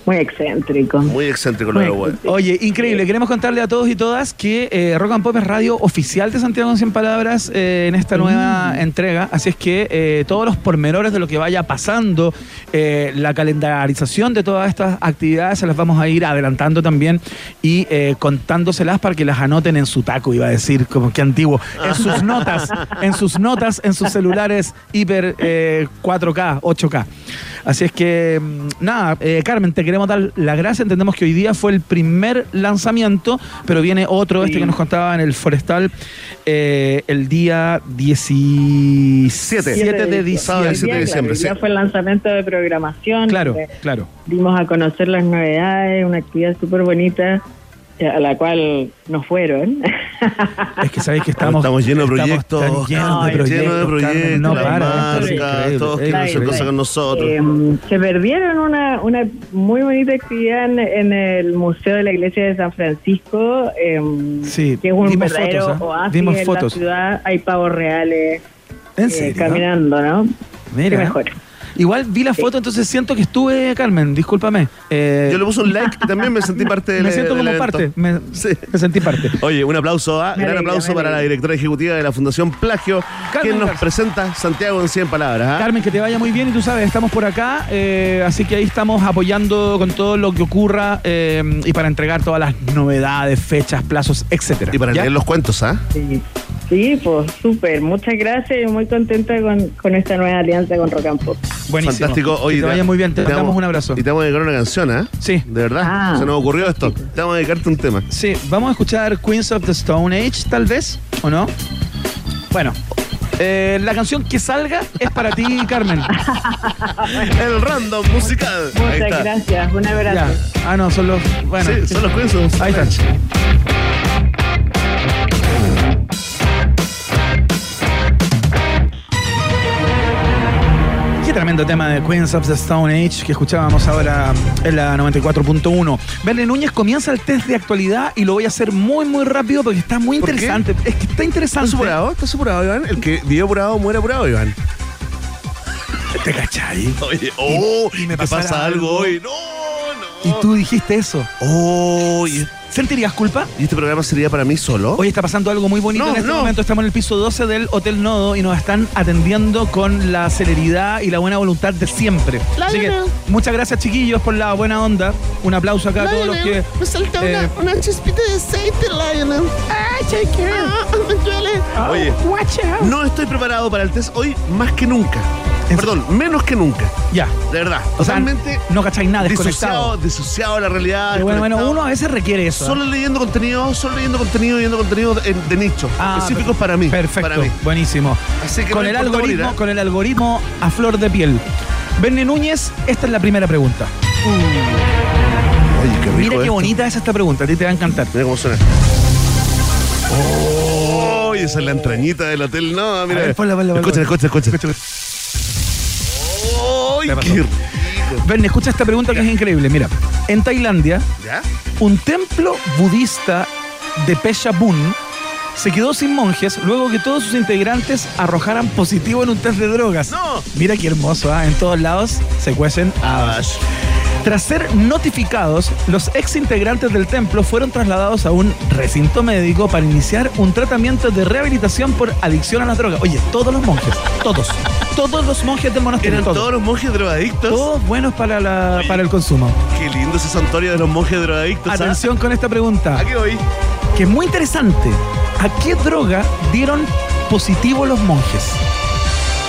Muy excéntrico. Muy excéntrico lo de excéntrico. Oye, increíble. Queremos contarle a todos y todas que eh, Rock and Pop es radio oficial de Santiago en 100 Palabras eh, en esta nueva entrega. Así es que eh, todos los pormenores de lo que vaya pasando, eh, la calendarización de todas estas actividades, se las vamos a ir adelantando también y eh, contándoselas para que las anoten en su taco, iba a decir, como que antiguo. En sus notas, en sus notas, en sus celulares hiper eh, 4K, 8K. Así es que, mm, nada, eh, Carmen, te queremos dar la gracia. Entendemos que hoy día fue el primer lanzamiento, pero viene otro, este que nos contaba en el Forestal, eh, el día 17 Siete. de Sábado diciembre. 17 de diciembre, Ya sí. fue el lanzamiento de programación. Claro, donde claro. Dimos a conocer las novedades, una actividad súper bonita eh, a la cual nos fueron. Es que sabéis que estamos, Estamos llenos de estamos proyectos, tan llenos de proyectos. llenos de proyectos, no para, marcas, todos quieren hacer cosas con nosotros. Eh, se perdieron una, una muy bonita actividad en, en el Museo de la Iglesia de San Francisco, eh, Sí, que es un vimos verdadero fotos, ¿ah? oasis Vimos en fotos. la ciudad. Hay pavos reales ¿En eh, serio? caminando, ¿no? Mira. Qué mejor. Igual vi la foto, entonces siento que estuve, Carmen, discúlpame. Eh, Yo le puse un like y también me sentí parte del me siento del como evento. parte, me, Sí. me sentí parte. Oye, un aplauso, ¿ah? Gran aplauso para la directora ejecutiva de la Fundación Plagio, Carmen quien nos Garza. presenta Santiago en 100 palabras. ¿ah? Carmen, que te vaya muy bien y tú sabes, estamos por acá, eh, así que ahí estamos apoyando con todo lo que ocurra eh, y para entregar todas las novedades, fechas, plazos, etcétera. Y para ¿Ya? leer los cuentos, ¿ah? Sí, sí pues súper. Muchas gracias y muy contenta con, con esta nueva alianza con Rock and Pop. Buenísimo. Fantástico. Oye, que te vaya muy bien, te, damos un abrazo. Y te vamos a dedicar una canción, ¿ah? Sí. De verdad. Ah. Se nos ocurrió esto. Te vamos a dedicarte un tema. Sí, vamos a escuchar Queens of the Stone Age, tal vez, ¿o no? Bueno, eh, la canción que salga es para ti, Carmen. El random musical. Muchas está. gracias. Un abrazo. Ya. Ah, no, son los. Bueno, Sí, son los cuentos. ahí están. Tremendo tema de Queens of the Stone Age que escuchábamos ahora en la 94.1. Berle Núñez comienza el test de actualidad y lo voy a hacer muy, muy rápido porque está muy interesante. Es que está ¿Estás interesante. apurado? ¿Estás apurado, Iván? El que vive apurado muere apurado, Iván. ¿Te cachai? Oye, oh, y me ¿te pasará pasa algo hoy? No. Y tú dijiste eso. Oh, y, ¿Sentirías culpa? ¿y este programa sería para mí solo? Hoy está pasando algo muy bonito No, en este no. momento. Estamos en el piso 12 del Hotel Nodo y nos están atendiendo con la celeridad y la buena voluntad de siempre. Así que muchas gracias, chiquillos, por la buena onda. Un aplauso acá a todos los que. Lionel, me saltó eh, una, una chispita de aceite, Lionel. ¡Ay, cheque! Ah, me duele. Oye, Watch out. no estoy preparado para el test hoy más que nunca. ¿En Perdón, menos que nunca. Ya. De verdad. O sea, Totalmente no cacháis nada, desconectado. disociado, de la realidad. Bueno, bueno, uno a veces requiere eso. ¿eh? Solo leyendo contenido, solo leyendo contenido, leyendo contenido de, de nicho. Ah, específicos para mí. Perfecto, Para mí. buenísimo. Así que con no el algoritmo, morir, ¿eh? con el algoritmo a flor de piel. Berne Núñez, esta es la primera pregunta. Oye, qué rico. Mira qué esto. bonita es esta pregunta, a ti te va a encantar. Mira cómo suena. Oh, esa es la entrañita del hotel. No, mira. A ver, ponla, ¡Ay, ¿Qué pasó? qué rico! Verne, escucha esta pregunta que es increíble. Mira, en Tailandia, ¿Ya? un templo budista de Pechabun se quedó sin monjes luego que todos sus integrantes arrojaran positivo en un test de drogas. ¡No! Mira qué hermoso, ¿ah? En todos lados se cuecen habas. Tras ser notificados, los ex integrantes del templo fueron trasladados a un recinto médico para iniciar un tratamiento de rehabilitación por adicción a las drogas. Oye, todos los monjes, todos, todos los monjes del monasterio, Eran todos, todos los monjes drogadictos. todos buenos para, la, para el consumo. Qué lindo ese santuario de los monjes drogadictos. ¿ah? Atención con esta pregunta, Aquí voy. que es muy interesante. ¿A qué droga dieron positivo los monjes?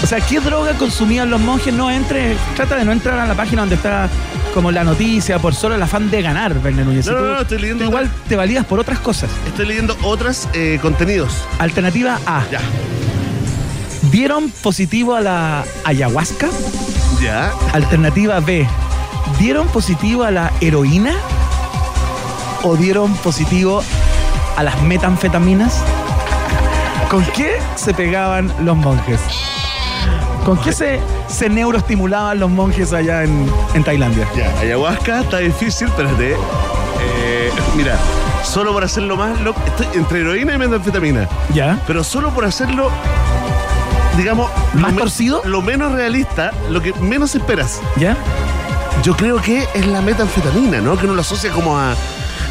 O sea, ¿qué droga consumían los monjes? No entre, trata de no entrar a la página donde está como la noticia por solo el afán de ganar, Verne Núñez. No, no, estoy leyendo tú igual te valías por otras cosas. Estoy leyendo otros contenidos. Alternativa A. Ya. ¿Dieron positivo a la ayahuasca? Ya. Alternativa B. ¿Dieron positivo a la heroína? ¿O dieron positivo a las metanfetaminas? ¿Con qué se pegaban los monjes? ¿Con qué se, se neuroestimulaban los monjes allá en, en Tailandia? Ya. Ayahuasca está difícil, espérate. Eh, mira, solo por hacerlo más loco. Estoy entre heroína y metanfetamina. ¿Ya? Pero solo por hacerlo, digamos. ¿Más lo torcido? Lo menos realista, lo que menos esperas. ¿Ya? Yo creo que es la metanfetamina, ¿no? Que uno lo asocia como a,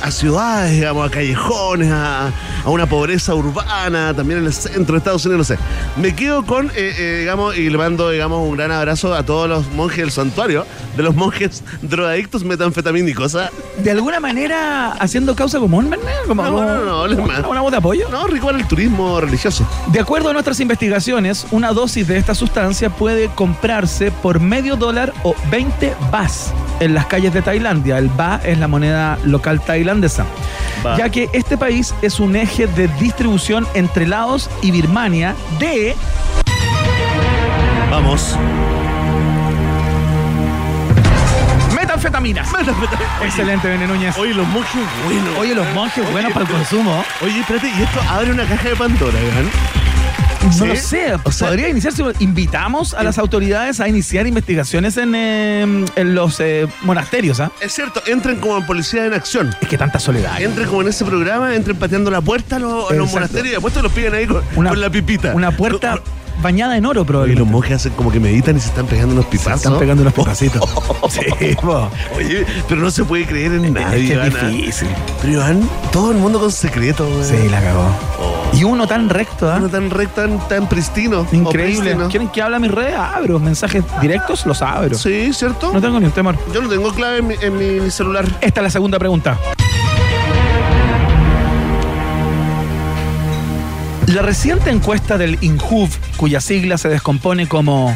a ciudades, digamos, a callejones, a, a una pobreza urbana, también en el centro de Estados Unidos, no sé. Me quedo con, eh, eh, digamos, y le mando, digamos, un gran abrazo a todos los monjes del santuario, de los monjes drogadictos metanfetamínicos. ¿ah? De alguna manera haciendo causa común, ¿verdad? Como, No, no, no, les una, una voz de apoyo. No, rico el turismo religioso. De acuerdo a nuestras investigaciones, una dosis de esta sustancia puede comprarse por medio dólar o 20 bahs en las calles de Tailandia. El ba es la moneda local tailandesa. Ya que este país es un eje de distribución entre Laos y Birmania de Vamos. metanfetaminas. Excelente, Bene Núñez. Oye, los monjes buenos. Oye, los monjes buenos para el consumo. Oye, espérate, y esto abre una caja de Pandora, ¿verdad? No lo sé, O sea- podría iniciarse. Invitamos a las autoridades a iniciar investigaciones en, eh, en los eh, monasterios. ¿ah? Es cierto, entren como en policía en acción. Es que tanta soledad. Entren como en ese programa, entren pateando la puerta a los, a los Exacto. monasterios y después te los piden ahí con, Una, con la pipita. Una puerta bañada en oro, Y los probablemente. monjes hacen como que meditan y se están pegando unos Se pipazos. están pegando unos pedacitos. sí, po. Oye, pero no se puede creer en Es nadie, que es Ivana. difícil. Pero Iván, todo el mundo con secretos, güey. Sí, la cagó. Oh. Y uno tan recto, ¿ah? Uno tan recto, tan, tan pristino. Increíble. ¿Quieren que hable a mis redes? Abro. Mensajes directos, los abro. Sí, ¿cierto? No tengo ni un temor. Yo no tengo clave en mi, en mi celular. Esta es la segunda pregunta. La reciente encuesta del INJUV, cuya sigla se descompone como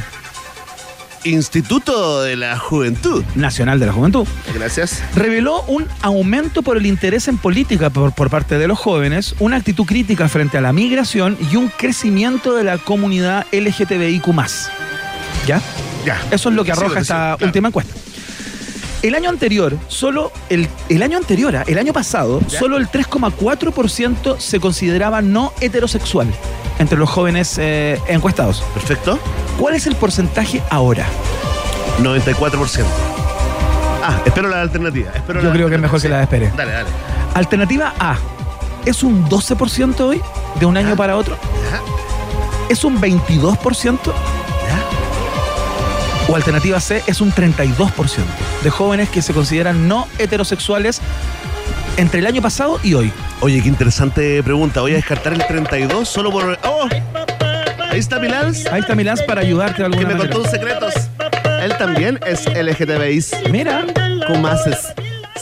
Instituto de la Juventud. Nacional de la Juventud, Gracias. reveló un aumento por el interés en política por, por parte de los jóvenes, una actitud crítica frente a la migración y un crecimiento de la comunidad LGTBIQ. ¿Ya? Ya. Eso es lo que arroja esta sí, claro. última encuesta. El año anterior, solo el, el año anterior, ah, el año pasado, Ya. solo el 3,4% se consideraba no heterosexual entre los jóvenes eh, encuestados. Perfecto. ¿Cuál es el porcentaje ahora? 94%. Ah, espero la alternativa. Espero Yo la creo que es mejor que la espere. Dale, dale. Alternativa A, ¿es un 12% hoy de un año para otro? Ya, ¿Es un 22%? O alternativa C, es un 32% de jóvenes que se consideran no heterosexuales entre el año pasado y hoy. Oye, qué interesante pregunta. Voy a descartar el 32 solo por. ¡Oh! Ahí está Milán. Ahí está Milán para ayudarte de Que alguna me manera. contó un secretos. Él también es LGTBI. Mira, Con mases.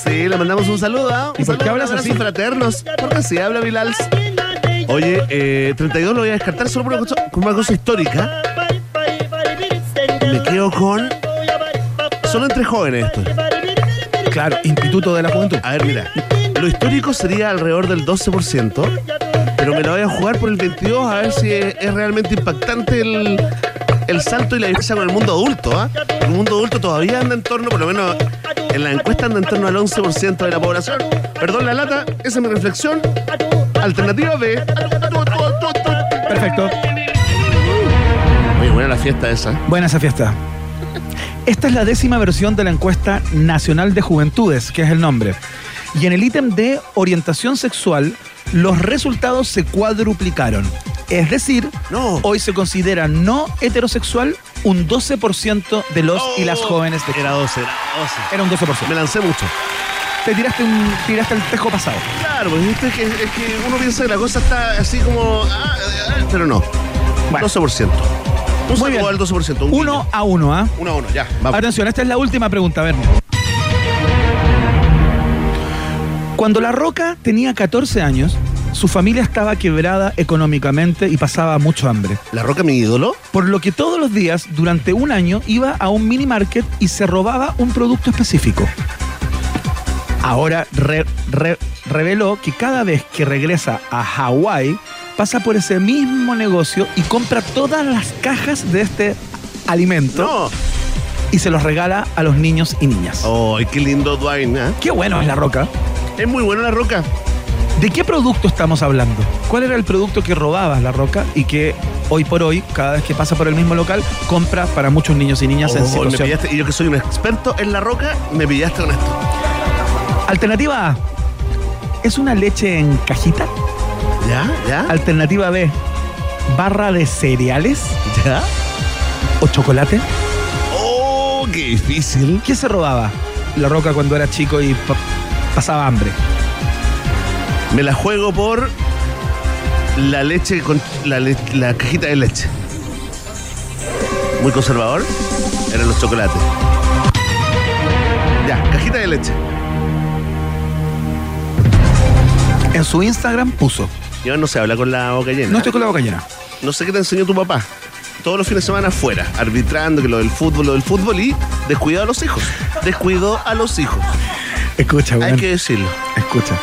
Sí, le mandamos un saludo. Un ¿Y por qué hablas así? fraternos. Porque así habla Milals. Oye, eh, 32 lo voy a descartar solo por una cosa, por una cosa histórica. Quedo con. Solo entre jóvenes esto. claro, Instituto de la Juventud. A ver, mira. Lo histórico sería alrededor del 12%, pero me la voy a jugar por el 22 a ver si es, es realmente impactante el, el salto y la diferencia con el mundo adulto. ¿ah? El mundo adulto todavía anda en torno, por lo menos en la encuesta anda en torno al 11% de la población. Perdón la lata, esa es mi reflexión. Alternativa B. Perfecto. Oye, buena la fiesta esa. Buena esa fiesta. Esta es la décima versión de la encuesta nacional de juventudes, que es el nombre. Y en el ítem de orientación sexual, los resultados se cuadruplicaron. Es decir, No. hoy se considera no heterosexual un 12% de los y las jóvenes de Era 12, era 12. Era un 12%. Me lancé mucho. Te tiraste, un, tiraste el tejo pasado. Claro, pues viste que, es que uno piensa que la cosa está así como. ah, ah, pero no. Bueno. 12%. Un Muy bien. al 12%. un Uno a uno, ¿ah? Uno a uno, ya. Vamos. Atención, esta es la última pregunta, a ver. Cuando La Roca tenía 14 años, su familia estaba quebrada económicamente y pasaba mucho hambre. ¿La Roca, mi ídolo? Por lo que todos los días, durante un año, iba a un mini market y se robaba un producto específico. Ahora re- re- reveló que cada vez que regresa a Hawái, pasa por ese mismo negocio y compra todas las cajas de este alimento No. y se los regala a los niños y niñas. ¡Ay, qué lindo Dwayne! ¿eh? Qué bueno es la roca. Es muy buena la Roca. ¿De qué producto estamos hablando? ¿Cuál era el producto que robaba la roca y que hoy por hoy, cada vez que pasa por el mismo local, compra para muchos niños y niñas en Oh, me situación? pillaste, y yo que soy un experto en la Roca, me pillaste con esto. Alternativa A. ¿Es una leche en cajita? ¿Ya? ¿Ya? Alternativa B. ¿Barra de cereales ¿Ya? o chocolate? ¡Oh, qué difícil. ¿Qué se robaba La Roca cuando era chico y pa- pasaba hambre? Me la juego por la leche con la, le- la cajita de leche. Muy conservador. Eran los chocolates. Ya, cajita de leche. En su Instagram puso. Iván no se habla con la boca llena. No estoy con la boca llena. No sé qué te enseñó tu papá. Todos los fines de semana afuera, arbitrando que lo del fútbol, lo del fútbol y descuidó a los hijos. Descuidó a los hijos. Escucha, Hay que decirlo. Escucha.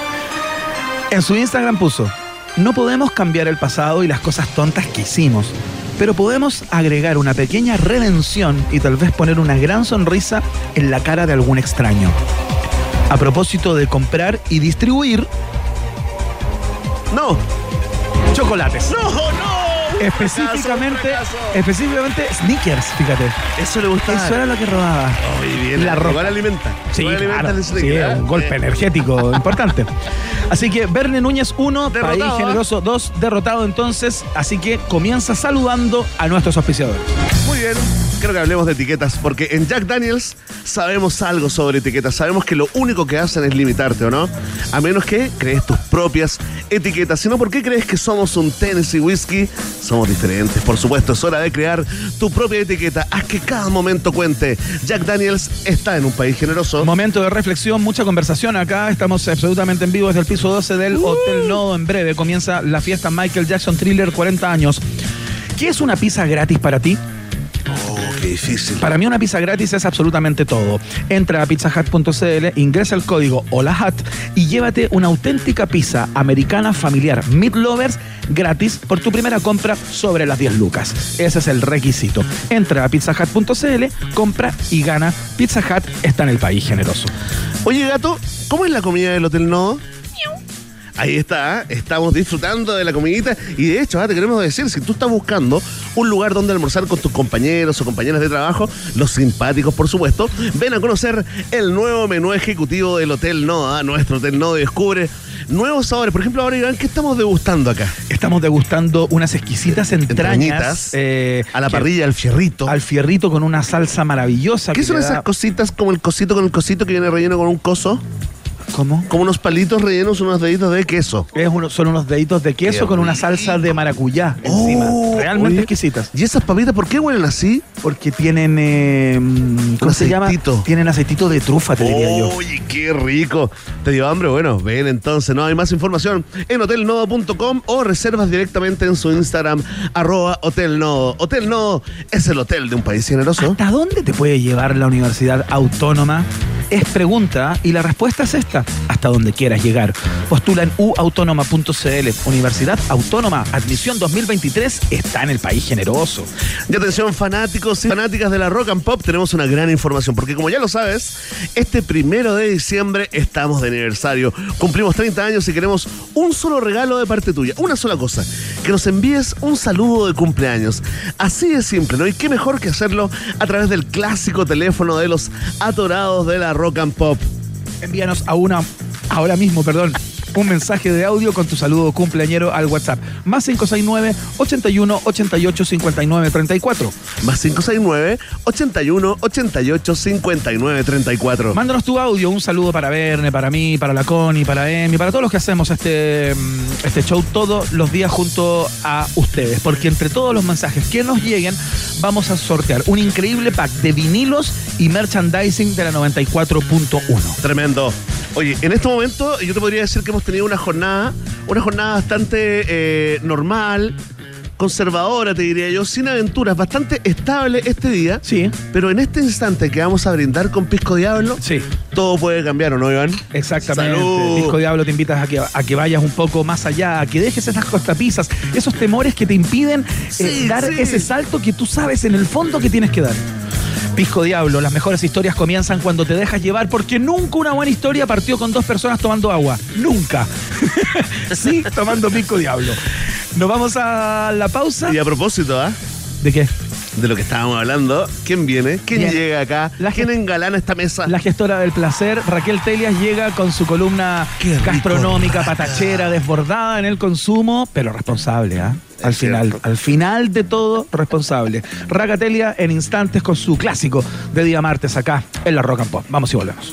En su Instagram puso, no podemos cambiar el pasado y las cosas tontas que hicimos, pero podemos agregar una pequeña redención y tal vez poner una gran sonrisa en la cara de algún extraño. A propósito de comprar y distribuir No, chocolates. no, no. Específicamente, específicamente sneakers, fíjate. Eso le gustaba. Eso era lo que robaba. Muy bien. La. Igual alimenta. Sí, Igual alimenta claro. Sí, ¿eh? un golpe energético importante. Así que Verne Núñez 1, Derrotado, País ¿ah? Generoso 2, derrotado entonces. Así que comienza saludando a nuestros auspiciadores. Muy bien, creo que hablemos de etiquetas, porque en Jack Daniels sabemos algo sobre etiquetas. Sabemos que lo único que hacen es limitarte, ¿o no? A menos que crees tus propias etiquetas. Si no, ¿por qué crees que somos un Tennessee Whiskey? Somos diferentes, por supuesto. Es hora de crear tu propia etiqueta. Haz que cada momento cuente. Jack Daniels está en un país generoso. Momento de reflexión, mucha conversación acá. Estamos absolutamente en vivo desde el piso 12 del Hotel Nodo. En breve comienza la fiesta Michael Jackson Thriller 40 años. ¿Qué es una pizza gratis para ti? Qué difícil. Para mí una pizza gratis es absolutamente todo. Entra a pizzahut.cl, ingresa el código HOLAHAT y llévate una auténtica pizza americana familiar Meat Lovers gratis por tu primera compra sobre las 10 lucas. Ese es el requisito. Entra a pizzahut.cl, compra y gana. Pizza Hut está en el país generoso. Oye, gato, ¿cómo es la comida del Hotel Nodo? Ahí está, ¿eh? estamos disfrutando de la comidita y de hecho, ah, te queremos decir, si tú estás buscando un lugar donde almorzar con tus compañeros o compañeras de trabajo, los simpáticos por supuesto, ven a conocer el nuevo menú ejecutivo del Hotel Noda, nuestro Hotel Nodo descubre nuevos sabores. Por ejemplo, ahora Iván, ¿qué estamos degustando acá? Estamos degustando unas exquisitas entrañas eh, A la que- parrilla, al fierrito. al fierrito con una salsa maravillosa. ¿Qué son esas da- cositas como el cosito con el cosito que viene relleno con un coso? ¿Cómo? Como unos palitos rellenos, unos deditos de queso. Es uno- son unos deditos de queso Qué con una salsa de maracuyá encima. Oh, Realmente oye, exquisitas. ¿Y esas papitas por qué huelen así? Porque tienen. eh, ¿Cómo se llama? Tienen aceitito de trufa, te diría yo. Oye, qué rico. ¿Te dio hambre? Bueno, ven entonces. No hay más información en hotelnodo.com o reservas directamente en su Instagram, arroba hotelnodo. Hotel Nodo es el hotel de un país generoso. ¿Hasta dónde te puede llevar la Universidad Autónoma? Es pregunta y la respuesta es esta, hasta donde quieras llegar. Postula en uautónoma.cl. Universidad Autónoma, admisión 2023, está en el país generoso. Y atención, fanáticos y fanáticas de la rock and pop, tenemos una gran información, porque como ya lo sabes, este primero de diciembre estamos de aniversario. Cumplimos 30 años y queremos un solo regalo de parte tuya, una sola cosa, que nos envíes un saludo de cumpleaños. Así de simple, ¿no? Y qué mejor que hacerlo a través del clásico teléfono de los atorados de la rock and pop. Envíanos a una, ahora mismo, perdón, un mensaje de audio con tu saludo cumpleañero al WhatsApp. Más 569 81 88 59 34. Más 569 81 88 59 34. Mándanos tu audio, un saludo para Verne, para mí, para la Connie, para Emi, para todos los que hacemos este, mm, este show todos los días junto a ustedes. Porque entre todos los mensajes que nos lleguen, vamos a sortear un increíble pack de vinilos y merchandising de la 94.1. Tremendo. Oye, en este momento yo te podría decir que hemos tenido una jornada, una jornada bastante eh, normal, conservadora, te diría yo, sin aventuras, bastante estable este día. Sí, Pero en este instante que vamos a brindar con Pisco Diablo, sí. todo puede cambiar, ¿o no, Iván? Exactamente. Salud. Disco Diablo te invitas a que, a que vayas un poco más allá, a que dejes esas cortapisas, esos temores que te impiden eh, dar sí. ese salto que tú sabes en el fondo que tienes que dar. Pisco Diablo, las mejores historias comienzan cuando te dejas llevar, porque nunca una buena historia partió con dos personas tomando agua. Nunca. sí, tomando Pisco Diablo. Nos vamos a la pausa. Y a propósito, ¿ah? ¿De qué? De lo que estábamos hablando. ¿Quién viene? ¿Quién Bien. llega acá? La ¿Quién engalana esta mesa? La gestora del placer, Raquel Telias, llega con su columna Qué gastronómica, patachera, desbordada en el consumo, pero responsable, ¿ah? Al Es final, cierto. al final de todo, responsable. Raca Telia en instantes con su clásico de día martes acá en la Rock and Pop. Vamos y volvemos.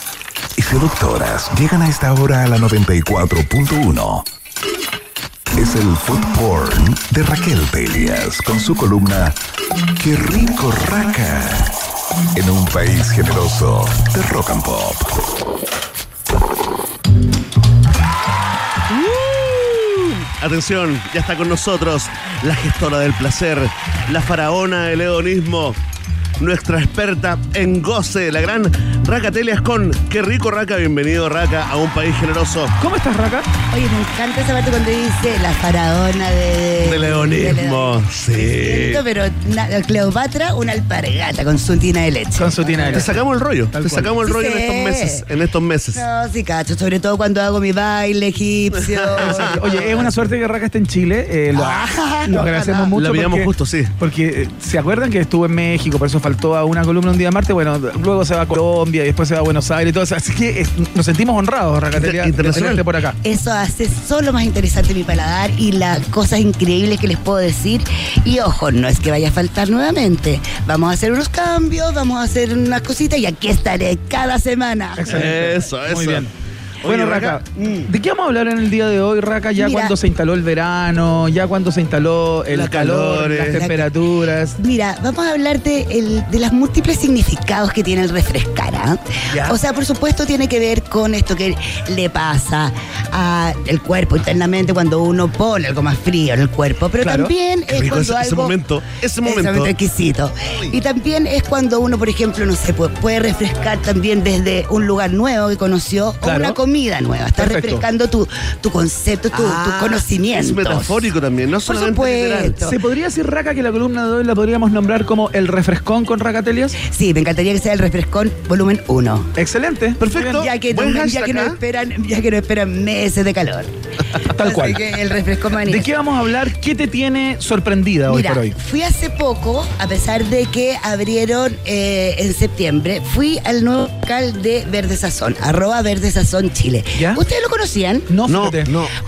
seductoras llegan a esta hora a la 94.1. Es el food porn de Raquel Telias con su columna Qué rico raca en un país generoso de rock and pop. Atención, ya está con nosotros la gestora del placer, la faraona del hedonismo, nuestra experta en goce, la gran Raca Telias con Qué rico Raca, bienvenido Raca a un país generoso. ¿Cómo estás, Raca? Oye, me encanta esa parte cuando dice la faraona de... Del hedonismo, sí. Siento, pero na- Cleopatra, una alpargata con su tina de leche. Con su tina de Te leche. sacamos el rollo, Tal te cual. sacamos el rollo en estos meses, en estos meses. No, sí, cacho, sobre todo cuando hago mi baile egipcio. Oye, es una suerte que Raca esté en Chile. eh, lo, Ah, lo agradecemos ojalá. mucho. Pillamos porque- justo, sí. Porque eh, se acuerdan que estuvo en México, por eso faltó a una columna un día martes. Bueno, luego se va a Colombia y después se va a Buenos Aires y todo eso. Así que nos sentimos honrados, Racatelia, de Internacional. por acá. Eso hace solo más interesante mi paladar y las cosas increíbles que les puedo decir. Y ojo, no es que vaya a faltar nuevamente. Vamos a hacer unos cambios, vamos a hacer unas cositas y aquí estaré cada semana. Excelente. Eso, eso. Muy bien. Oye, Bueno, Raca, Raca, ¿de qué vamos a hablar en el día de hoy, Raca? Ya Mira. cuando se instaló el verano, ya cuando se instaló el calor, calores. las La- temperaturas. Mira, vamos a hablar de, el- de los múltiples significados que tiene el refrescar. Ya. O sea, por supuesto, tiene que ver con esto que le pasa al cuerpo internamente cuando uno pone algo más frío en el cuerpo. Pero Claro. también Qué es rico cuando ese, ese algo. momento, ese momento. momento exquisito. Y también es cuando uno, por ejemplo, no sé, pu- puede refrescar también desde un lugar nuevo que conoció Claro. o una comida nueva. Estás Perfecto. refrescando tu, tu concepto, tu, Ah, tus conocimientos. Es metafórico también, no Por solamente literal. supuesto. ¿Se podría decir, Raca, que la columna de hoy la podríamos nombrar como el refrescón con Racatelias? Sí, me encantaría que sea el refrescón volumen 1. Excelente. Perfecto. Ya que, no, ya que nos ¿ah? esperan, ya que nos esperan meses de calor. Tal Así cual. que el refrescón va a venir. ¿De qué vamos a hablar? ¿Qué te tiene sorprendida hoy Mira, por hoy? fui hace poco, a pesar de que abrieron eh, en septiembre, fui al nuevo local de Verde Sazón, arroba Verde Sazón Chile. ¿Ya? ¿Ustedes lo conocían? No, No.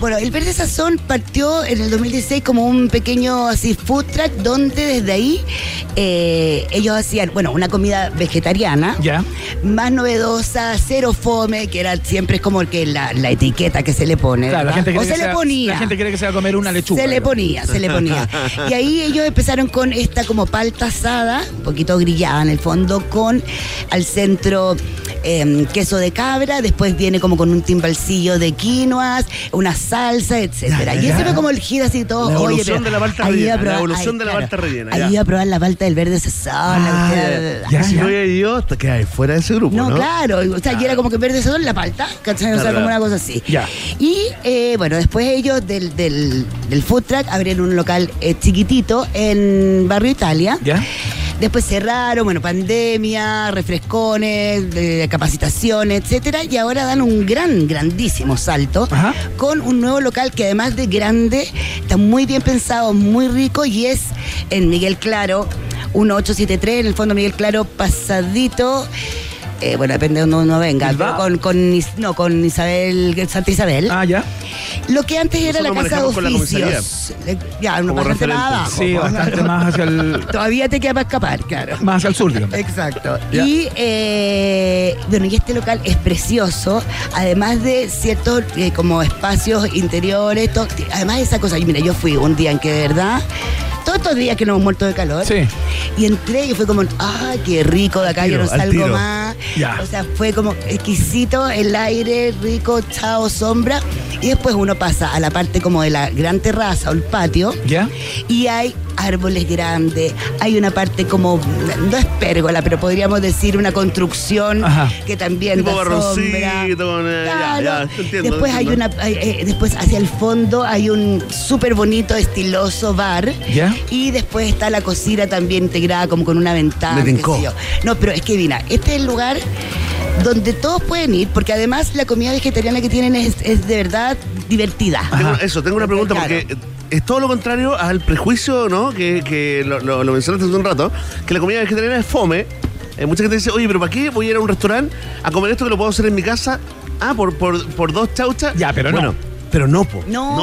Bueno, el Verde Sazón partió en el 2016 como un pequeño así food truck donde desde ahí eh, ellos hacían, bueno, una comida vegetariana, Ya. más novedosa, cero fome, que era siempre es como que la, la etiqueta que se le pone. Claro, la gente o se que le sea- ponía. La gente cree que se va a comer una lechuga. Se le ponía, se le ponía. Y ahí ellos empezaron con esta como palta asada, un poquito grillada en el fondo, con al centro em, queso de cabra, después viene como con un timbalcillo de quinoas, una salsa, etcétera. Y ese fue como el giro así todo. La evolución de la palta rellena, a la probar- evolución de la palta rellena, Ahí iba a probar la palta del verde sazón. Ah, la- ya, Si no hubiera ido, te quedas fuera de ese grupo, ¿no? no, claro, o sea, y era como que verde sazón la palta, ¿cachai? O sea, Claro, como claro. una cosa así. Ya. Y eh, bueno, después ellos del, del, del food truck abrieron un local eh, chiquitito en Barrio Italia. ¿Ya? Después cerraron, bueno, pandemia, refrescones, eh, capacitaciones, etcétera, y ahora dan un gran, grandísimo salto Ajá. con un nuevo local que además de grande, está muy bien pensado, muy rico y es en Miguel Claro, 1873, en el fondo Miguel Claro pasadito. Eh, bueno, depende de donde uno venga, pero con, no, con Isabel, Santa Isabel. Ah, ya. Lo que antes era la casa de oficios. Eh, ya, uno Como bastante más abajo. Sí, bastante más hacia el, Todavía te queda para escapar, claro. más hacia el sur, digamos. Exacto. Ya. Y eh, bueno, y este local es precioso, además de ciertos eh, como espacios interiores, to- además de esa cosa. Y mira, yo fui un día en que de verdad, todos estos días que nos hemos muerto de calor, Sí. y entré y fue como, ¡ay, qué rico de acá! Al yo no tiro, al salgo tiro. más. Ya. O sea, fue como exquisito el aire, rico, chao, sombra. Y después uno pasa a la parte como de la gran terraza o el patio. ¿Ya? Y hay árboles grandes, hay una parte como, no es pérgola, pero podríamos decir una construcción Ajá. que también Tipo da sombra. con, eh, ya, Claro. ya, te entiendo, después te hay una, entiendo. eh, después hacia el fondo hay un súper bonito, estiloso bar. ¿Ya? Y después está la cocina también integrada como con una ventana. Me qué tincó. sé yo. No, pero es que mira, este es el lugar donde todos pueden ir, porque además la comida vegetariana que tienen es, es de verdad divertida. Tengo eso, tengo una pregunta porque es todo lo contrario al prejuicio, ¿no? Que, que lo, lo- lo mencionaste hace un rato, que la comida vegetariana es fome. Eh, mucha gente dice, oye, pero ¿para qué voy a ir a un restaurante a comer esto que lo puedo hacer en mi casa? Ah, por, por, por dos chauchas. Ya, pero no. Pero no, po. No,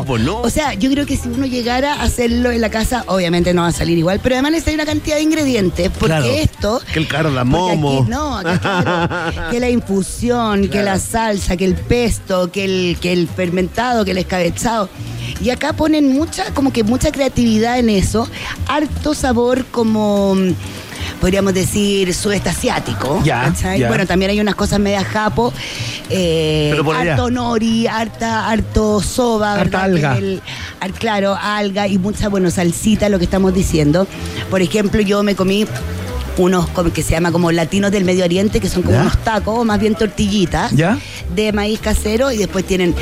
No, pues no. O sea, yo creo que si uno llegara a hacerlo en la casa, obviamente no va a salir igual, pero además necesita una cantidad de ingredientes, porque Claro. esto... Que el cardamomo. aquí- no, que la infusión, que la salsa, que el pesto, que el, que el fermentado, que el escabechado. Y acá ponen mucha, como que mucha creatividad en eso, harto sabor como podríamos decir sudeste asiático. Ya, ya. Bueno, también hay unas cosas media japo. eh, Pero por allá. harto nori, harta, harto soba, Harta ¿verdad? alga. Que es el- al- claro, alga y mucha, bueno, salsita, lo que estamos diciendo. Por ejemplo, yo me comí unos que se llama como latinos del Medio Oriente, que son como ¿Ya? unos tacos, o más bien tortillitas, ¿Ya? de maíz casero, y después tienen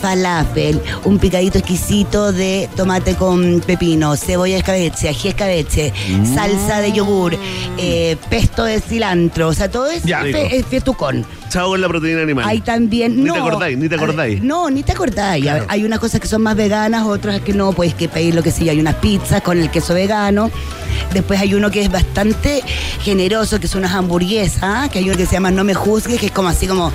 falafel, un picadito exquisito de tomate con pepino, cebolla escabeche, ají escabeche, Mm. salsa de yogur, eh, pesto de cilantro, o sea, todo es, fe- es fetucón. Con la proteína animal. Hay también. Ni no, te acordáis, ni te ver, acordáis. No, ni te acordáis. A ver, Hay unas cosas que son más veganas, otras que no, pues que pedir lo que yo. Hay unas pizzas con el queso vegano. Después hay uno que es bastante generoso, que son unas hamburguesas, que hay uno que se llama No me juzgues, que es como así como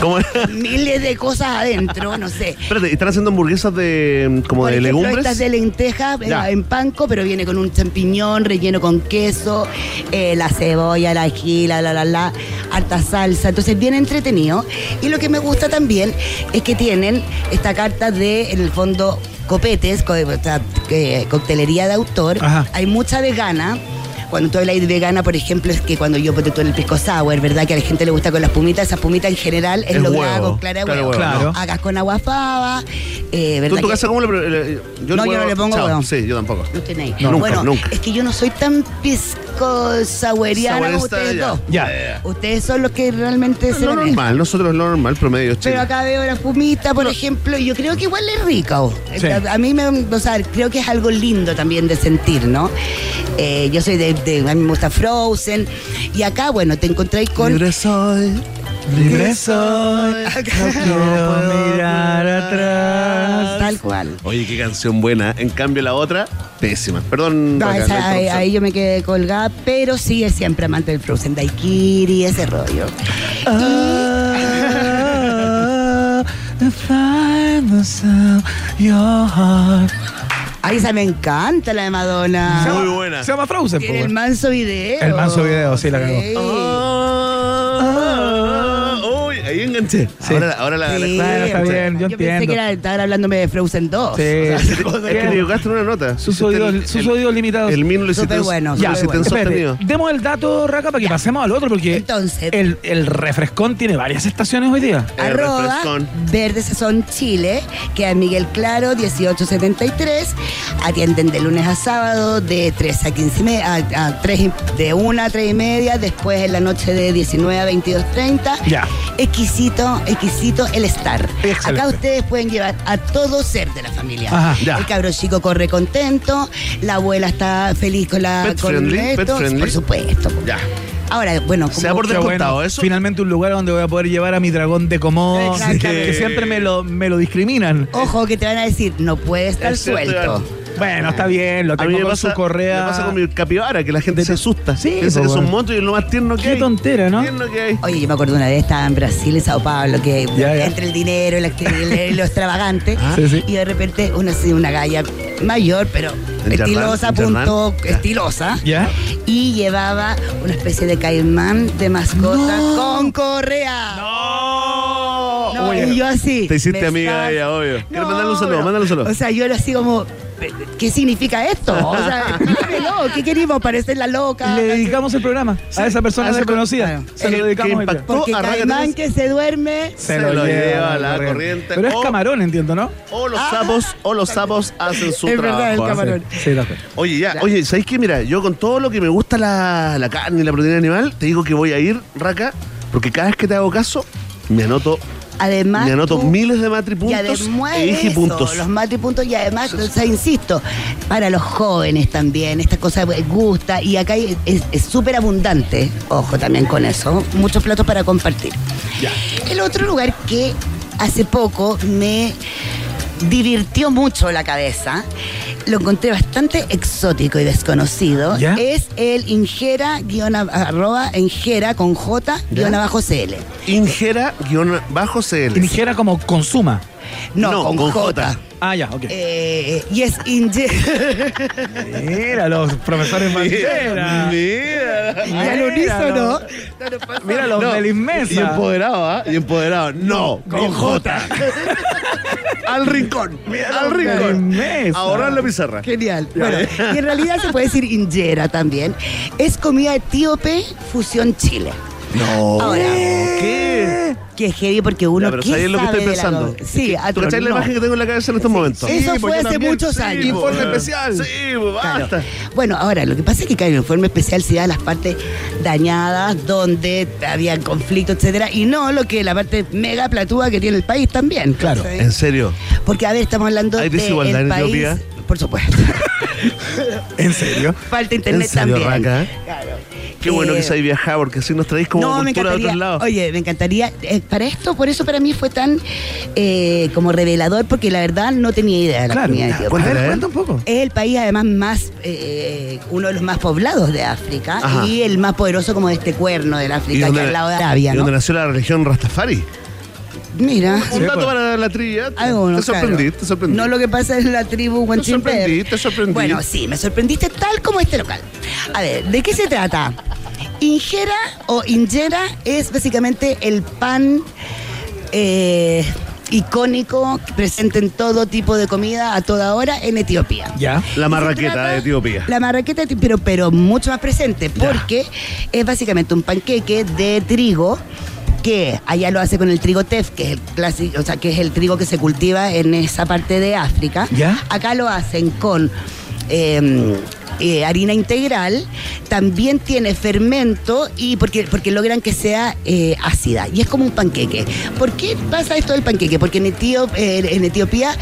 ¿Cómo? miles de cosas adentro, no sé. Espérate, ¿están haciendo hamburguesas de como Por de ejemplo, legumbres? Estas de lentejas eh, Ya. en panco, pero viene con un champiñón relleno con queso, eh, la cebolla, la ají, la la la la, harta salsa. Entonces, bien entretenido. Y lo que me gusta también es que tienen esta carta de, en el fondo, copetes, co- o sea, que- coctelería de autor. Ajá. Hay mucha vegana. Cuando tú hablas de vegana, por ejemplo, es que cuando yo ponte en el pisco sour, ¿verdad? Que a la gente le gusta con las pumitas, esa pumita en general es, Es lograda huevo, con clara de de huevo. huevo, Claro. Hagas con agua fava, eh, ¿verdad? ¿Tú en tu casa cómo le.? le- yo No, yo no le pongo chao. huevo. Sí, yo tampoco. no tenéis. No, nunca, bueno, nunca. es que yo no soy tan pisco como Saboresta, ustedes ya. dos. Ya. Ustedes son los que realmente Es se lo normal, nosotros lo normal, promedio chile. Pero acá veo la fumita, por ejemplo, y yo creo que igual es rica. o. Sí. A, a mí me, o sea, creo que es algo lindo también de sentir, ¿no? Eh, yo soy de, de- a mí me gusta Frozen, y acá, bueno, te encontráis con... Libre soy. Libre soy, no quiero mirar atrás. Tal cual. Oye, qué canción buena. En cambio, la otra, pésima. Perdón. No, esa- la ahí, ahí yo me quedé colgada, pero sí es siempre amante del Frozen Daikiri, ese rollo. Ah, sound, your heart. Ay, esa me encanta, la de Madonna. Muy buena. Se llama Frozen. Tiene po, el manso video. El manso video, sí, la cagó. Ah, uy, ahí enganché. Sí. Ahora, ahora la. Sí, la- Claro, está bien, yo pensé entiendo. que era, estaban hablándome de Frozen 2. Sí. Es que te equivocaste en una nota. Sus oídos, limitados. El min lo hiciste bueno. Espérate, demos el dato, Raca, para que pasemos al otro, porque Entonces. el, el refrescón tiene varias estaciones hoy día. El Arroba refrescón. Verde Sazón Chile, que a Miguel Claro, 1873. Atienden de lunes a sábado de 3 a 15 y media, a, a 3 y- de 1 a 3 y media, después en la noche de 19 a 22.30. Ya. Exquisito, exquisito el estar. Excelente. Acá ustedes pueden llevar a todo ser de la familia. Ajá. El cabro chico corre contento, la abuela está feliz con la Pet con friendly, esto, pet friendly. por supuesto. Ya. Ahora, bueno, como Se da por descontado bueno, eso. Finalmente un lugar donde voy a poder llevar a mi dragón de Exactamente. que siempre me lo, me lo discriminan. Ojo que te van a decir, no puede estar Es cierto, suelto. Bueno, está bien, lo A mí tengo me con pasa, su correa. me pasa con mi capibara, que la gente De- se asusta. Sí, Piensa po, que son bueno. motos y es lo más tierno que Qué hay. tontera, ¿no? Tierno que hay. Oye, yo me acuerdo una vez estaba en Brasil, en Sao Paulo, que Ya, ya. entre el dinero y lo extravagante, Sí, sí. y de repente una, así, una galla mayor, pero En estilosa, en punto. Ya. estilosa, ¿Ya? y llevaba una especie de caimán de mascota con correa. ¡No! No, y yo así. Te hiciste me amiga de ella, obvio. ¿Quieres No, mandarle un saludo? pero- Mándale un saludo. O sea, yo era así como, ¿qué significa esto? O sea, explíquemelo, ¿qué queríamos? ¿Parecer la loca? Le dedicamos el programa a esa persona a desconocida. Se Que- lo dedicamos que impactó. Porque Caimán que se duerme... Se lo lleva la corriente. Pero es o- camarón, entiendo, ¿no? O los sapos, o los sapos hacen su Es trabajo. verdad, el ¿ah? camarón. Sí. Oye, ya, oye, ¿sabéis qué? Mira, yo con todo lo que me gusta la, la carne y la proteína animal, te digo que voy a ir, Raca, porque cada vez que te hago caso, me anoto, Además, me anoto tú- miles de y matripuntos además e igipuntos. eso, los matripuntos y además, o sea, insisto, para los jóvenes también, esta cosa gusta y acá es súper abundante, ojo también con eso, muchos platos para compartir. El otro lugar que hace poco me divirtió mucho la cabeza, lo encontré bastante exótico y desconocido, ¿Ya? es el Ingera, guion, arroba, Ingera con J, guion abajo CL. Ingera-CL. Ingera como consuma. No, No, con, con J. J. Ah, ya, ok. Eh, y es Ingera. Mira los profesores Bandera. Mira. Y al unísono. Mira los No. Y empoderado, ¿ah? Y empoderado. No, con J. Al rincón. al los de la rincón. Ahorrar la pizarra. Genial. Bueno, y en realidad se puede decir Ingera también. Es comida etíope fusión Chile. No. Ahora, ¿Qué? que es heavy porque uno Ya, pero ¿qué ¿sabes lo que estoy la pensando? Sí, a ¿Tú cachai la no. imagen que tengo en la cabeza en estos momentos? Eso fue hace muchos sí, años. Informe especial. Sí, Claro. basta. Bueno, ahora lo que pasa es que claro, el informe especial se da las partes dañadas, donde había conflicto, etcétera, y no lo que la parte mega platúa que tiene el país también. Claro. ¿En serio? Porque a ver, estamos hablando ¿Hay de desigualdad el en país, Etiopía? por supuesto. ¿En serio? Falta internet ¿En serio, también. Raca? Claro. Qué bueno que sabéis viajar, porque así nos traéis como no, cultura de otros lados. Oye, me encantaría. eh, para esto, por eso para mí fue tan eh, como revelador, porque la verdad no tenía idea de la Claro. comida cuenta un poco. Es el país además más, eh, uno de los más poblados de África Ajá. y el más poderoso como de este cuerno del ¿Y África, que al lado de Arabia, y ¿no? dónde nació la religión Rastafari? Mira. Un dato pues. para la trivia. Algunos, te sorprendí, claro. te sorprendí. No lo que pasa en la tribu Te sorprendí, te sorprendí. Bueno, sí, me sorprendiste tal como este local. A ver, ¿de qué se trata? Ingera o ingera es básicamente el pan eh, icónico presente en todo tipo de comida a toda hora en Etiopía. Ya. La marraqueta de Etiopía. La marraqueta, pero, pero mucho más presente, porque es básicamente un panqueque de trigo que allá lo hace con el trigo tef, que es el clásico, o sea, que es el trigo que se cultiva en esa parte de África. ¿Ya? Acá lo hacen con eh, eh, harina integral, también tiene fermento y porque, porque logran que sea eh, ácida y es como un panqueque. ¿Por qué pasa esto del panqueque? Porque en, Etiop- eh, en Etiopía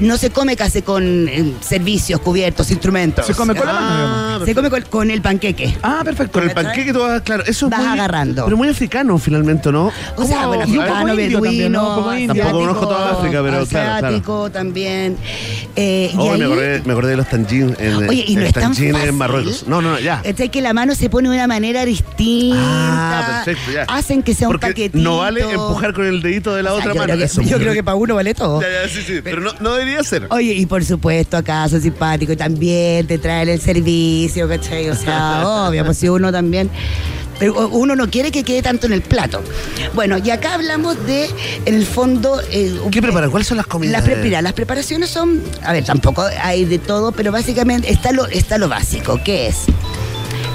no se come casi con eh, servicios, cubiertos, instrumentos. Se come con la mano, digamos. Ah, Se come con, con el panqueque. Ah, perfecto. Con el panqueque tú vas, claro, eso es Vas muy, agarrando. Pero muy africano finalmente, ¿no? O sea, bueno, y africano, beduino. Tampoco conozco toda África, pero claro, claro. asiático también. Eh, y Oh, ahí- me, acordé, me acordé de los tangines en, Oye, y no es tan fácil. en Marruecos. No, no, no, ya. ¿Cachai? Que la mano se pone de una manera distinta. Ah, perfecto, ya. Hacen que sea un Porque paquetito. no vale empujar con el dedito de la O sea, otra yo mano. Creo que, Eso, yo creo que para uno vale todo. Ya, ya, sí, sí. Pero no, no debería ser. Oye, y por supuesto, acá son simpáticos y también te traen el servicio, ¿cachai? O sea, obvio, pues si uno también. Pero uno no quiere que quede tanto en el plato. Bueno, y acá hablamos de, en el fondo. eh, ¿Qué preparan? ¿Cuáles son las comidas? Las, pre- mira, las preparaciones son, a ver, tampoco hay de todo, pero básicamente está lo, está lo básico, que es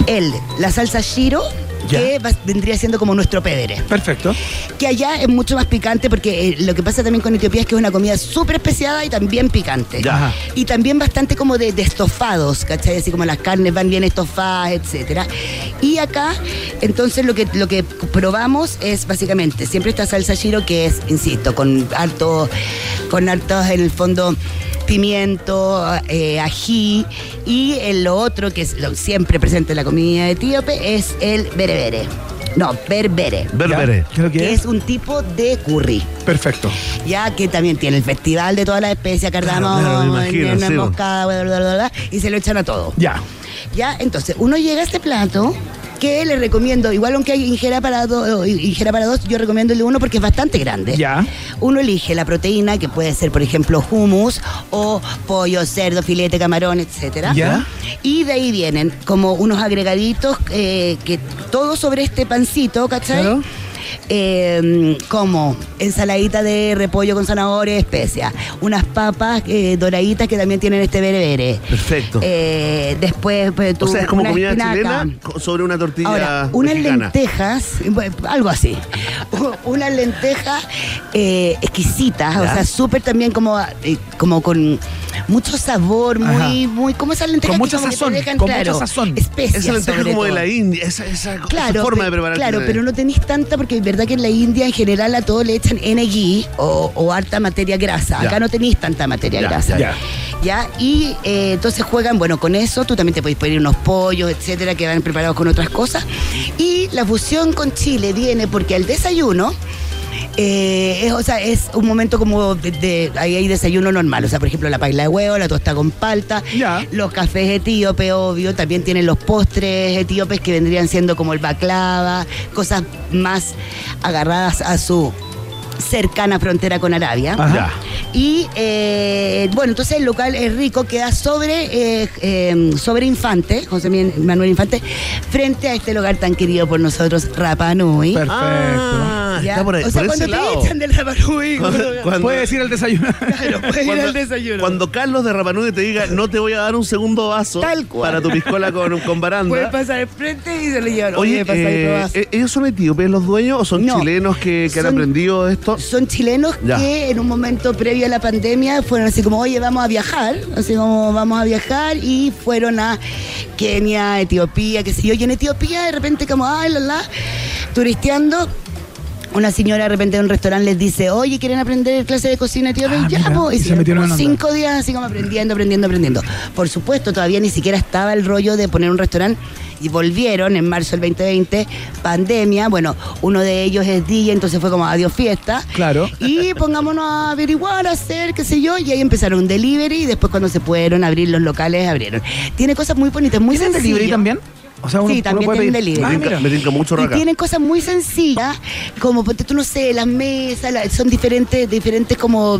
el, la salsa shiro, Ya. que va- vendría siendo como nuestro pedere. Perfecto. Que allá es mucho más picante porque eh, lo que pasa también con Etiopía es que es una comida súper especiada y también picante. Ya. Y también bastante como de, de estofados, ¿cachai? Así como las carnes van bien estofadas, etcétera. Y acá, entonces lo que, lo que probamos es básicamente siempre esta salsa shiro que es, insisto, con harto, con hartos en el fondo pimiento, eh, ají y el lo otro que es lo siempre presente en la comida etíope es el berebere. No, berbere. Berbere. ¿Qué es lo que Que es? es un tipo de curry Perfecto. ya que también tiene el festival de todas las especies, cardamomo, Claro, claro, me imagino, nuez sí, moscada, bla, bla, bla, bla, y se lo echan a todo. Ya. Ya, entonces, uno llega a este plato que le recomiendo, igual aunque hay ingera para, do- ingera para dos, yo recomiendo el de uno porque es bastante grande. Ya. Uno elige la proteína, que puede ser, por ejemplo, hummus o pollo, cerdo, filete, camarón, etcétera. Ya. Y de ahí vienen como unos agregaditos, eh, que todo sobre este pancito, ¿cachai? Claro. Eh, como ensaladita de repollo con zanahoria y especia, unas papas eh, doraditas que también tienen este berebere. Perfecto. Eh, después, pues, tú, o sea, es como una comida espinaca. chilena sobre una tortilla Ahora, unas mexicana. lentejas, algo así, unas lentejas eh, exquisitas, o sea, súper también como, como con mucho sabor, muy, Ajá. muy, como esas lentejas Con mucha que te sazón, dejan, con claro, mucha sazón. especias Esa lenteja como de la India, esa, esa, esa Claro, forma de preparar. Claro, pero no tenéis tanta porque es verdad que en la India en general a todo le echan NG o, o harta materia grasa. Ya. Acá no tenéis tanta materia Ya, grasa. ya. ¿Ya? Y eh, entonces juegan, bueno, con eso tú también te puedes pedir unos pollos, etcétera, que van preparados con otras cosas. Y la fusión con Chile viene porque al desayuno. Eh, es, o sea, es un momento como de, de- ahí hay desayuno normal, o sea, por ejemplo, la paila de huevo, la tosta con palta, los cafés etíopes, obvio, también tienen los postres etíopes que vendrían siendo como el baklava, cosas más agarradas a su cercana frontera con Arabia. Ajá. Y eh, bueno, entonces el local es rico, queda sobre, eh, eh, sobre Infante, José Manuel Infante, frente a este lugar tan querido por nosotros, Rapa Nui. Perfecto. Ah, está por ahí. o sea, por cuando ese te lado. echan del Rapa Nui, Cuando- Puedes ir al desayuno. claro, puedes ir al desayuno. cuando Carlos de Rapanui te diga, no te voy a dar un segundo vaso Tal cual. para tu piscola con, con baranda. Puedes pasar al frente y se lo llevan. Oye, pasa ahí, eh. ¿eh, ¿ellos son etíopes los dueños o son No. chilenos que, que han aprendido esto? Son chilenos Ya. que en un momento previo a la pandemia fueron así como, oye, vamos a viajar, así como vamos a viajar y fueron a Kenia, Etiopía, qué sé yo, y en Etiopía de repente como, ay, la, la, turisteando. Una señora de repente en un restaurante les dice, oye, ¿quieren aprender clase de cocina etíope? Ah, ya, mira, po. y Y se metieron onda. cinco días así como aprendiendo, aprendiendo, aprendiendo. Por supuesto, todavía ni siquiera estaba el rollo de poner un restaurante y volvieron en marzo del 2020, pandemia. Bueno, uno de ellos es DJ, entonces fue como adiós fiesta. Claro. Y pongámonos a averiguar, a hacer, qué sé yo, y ahí empezaron un delivery y después cuando se pudieron abrir los locales, abrieron. Tiene cosas muy bonitas, muy ¿Tienen delivery también? O sea, uno, Sí, uno también puede tienen pedir- delivery. Ah, me, tinca, me mucho Y raca. tienen cosas muy sencillas, como ponte tú no sé, las mesas, la- son diferentes, diferentes como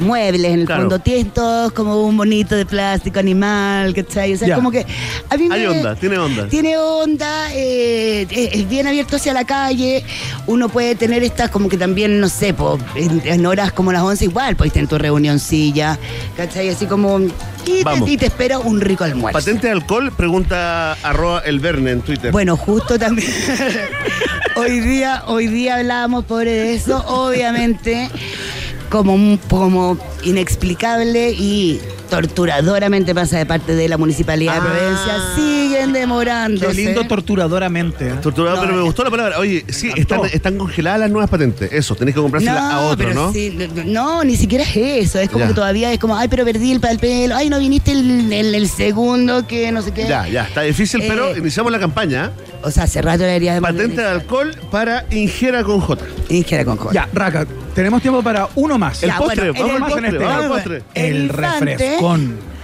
muebles en el Claro. fondo. Tienes todos como un bonito de plástico animal, ¿cachai? O sea, Ya. como que a mí me- Hay onda, tiene onda. Tiene onda, eh, es, es bien abierto hacia la calle. Uno puede tener estas como que también, no sé, po, en, en horas como las 11 igual, puedes tener tu reunioncilla, ¿cachai? Así como... Y te, y te espera un rico almuerzo. Patente de alcohol, pregunta arroba el Verne en Twitter. Bueno, justo también. hoy día, hoy día hablábamos pobre de eso, obviamente, como un como inexplicable y torturadoramente pasa de parte de la municipalidad de Ah. Providencia. Siguen demorándose. Qué lindo torturadoramente. ¿eh? Torturado, No, pero me eh. gustó la palabra. Oye, sí, encantó. están, están congeladas las nuevas patentes. Eso, tenés que comprárselas a otro, pero ¿no? sí, no, no, ni siquiera es eso. Es como Ya. que todavía es como, ay, pero perdí el papel, ay, no viniste el, el- el segundo, que no sé qué. Ya, ya, está difícil, pero Eh, iniciamos la campaña. O sea, hace rato debería de Patente de alcohol para Ingera con J. Ingera con cola. Ya, Raka, tenemos tiempo para uno más. El postre, bueno, vamos en al el- postre, en este vamos al postre. El El infante. refrescón.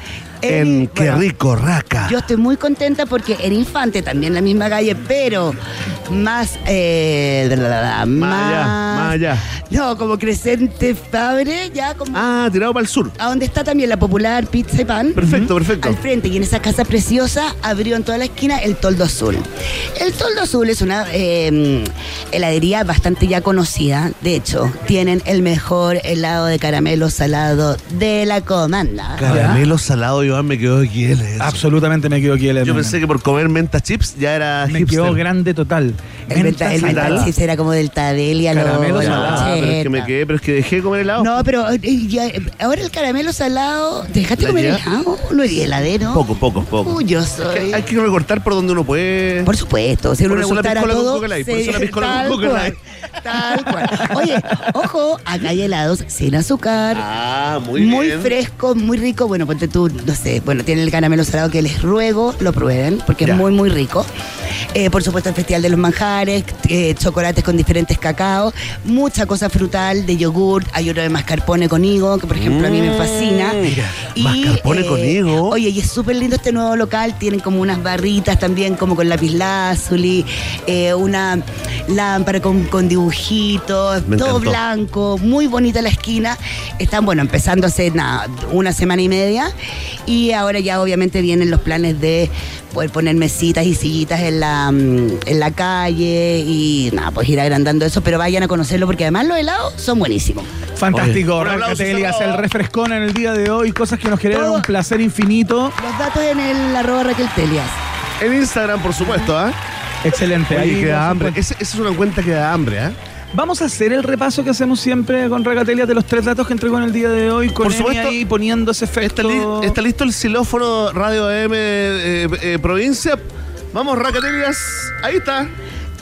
En Qué bueno, rico, raca. Yo estoy muy contenta porque en Infante, también la misma calle, pero más. Eh, bla, bla, bla, Más allá, más allá. No, como Crescente Fabre, ya como. Ah, tirado para el sur. A donde está también la popular pizza y pan. Perfecto, perfecto. Al frente y en esa casa preciosa abrió en toda la esquina el Toldo Azul. El Toldo Azul es una eh, heladería bastante ya conocida. De hecho, tienen el mejor helado de caramelo salado de la comanda. Caramelo salado, Iván, me quedó eso. Absolutamente me quedo aquí el Yo pensé que por comer menta chips ya era Me hipster. quedó grande total. El, Menta menta, el salada. mental chips era como del a los Caramelo salado. Ah, pero es que me 80. quedé, pero es que dejé de comer helado. No, pero eh, ya, eh, ahora el caramelo salado, ¿dejaste ¿La comer helado? ¿No eres heladero? Poco, poco, poco. Uy, yo Es que soy. hay que recortar por donde uno puede. Por supuesto, si Por uno le eso la gustara piscola con todo. Coca Light, por eso la piscola con tal Coca cual, Light. Tal cual. Oye, ojo, acá hay helados sin azúcar. Ah, muy, Muy, bien. fresco, muy rico. Bueno, ponte tú, no sé, bueno, tiene el caramelo salado que les ruego lo prueben, porque Ya. es muy, muy rico. Eh, por supuesto, el Festival de los Manjares, eh, chocolates con diferentes cacaos, mucha cosa frutal, de yogur, hay otro de mascarpone con higo, que por ejemplo a mí me fascina. Mm, Mira, mascarpone con higo. Oye, y es súper lindo este nuevo local, tienen como unas barritas también, como con lapislázuli, eh, una lámpara con, con dibujitos, Me todo encantó. blanco, muy bonita la esquina. Están, bueno, empezando hace nada, una semana y media. Y ahora ya obviamente vienen los planes de poder poner mesitas y sillitas en la, mm, en la calle y nada, pues ir agrandando eso, pero vayan a conocerlo porque además los helados son buenísimos. Fantástico, Oye, un aplauso, el refrescón en el día de hoy, cosas que nos generan Todo. un placer infinito. Los datos en el arroba Raquel Telias. En Instagram, por supuesto, ¿ah? Excelente. Oye, ahí que da hambre. Esa es una cuenta que da hambre, ¿ah? Vamos a hacer el repaso que hacemos siempre con Ragatelia de los tres datos que entregó en el día de hoy, con Por supuesto. ahí poniendo ese efecto. ¿Está, li- está listo el xilófono Radio M eh, eh, provincia? Vamos, Racatelias. Ahí está.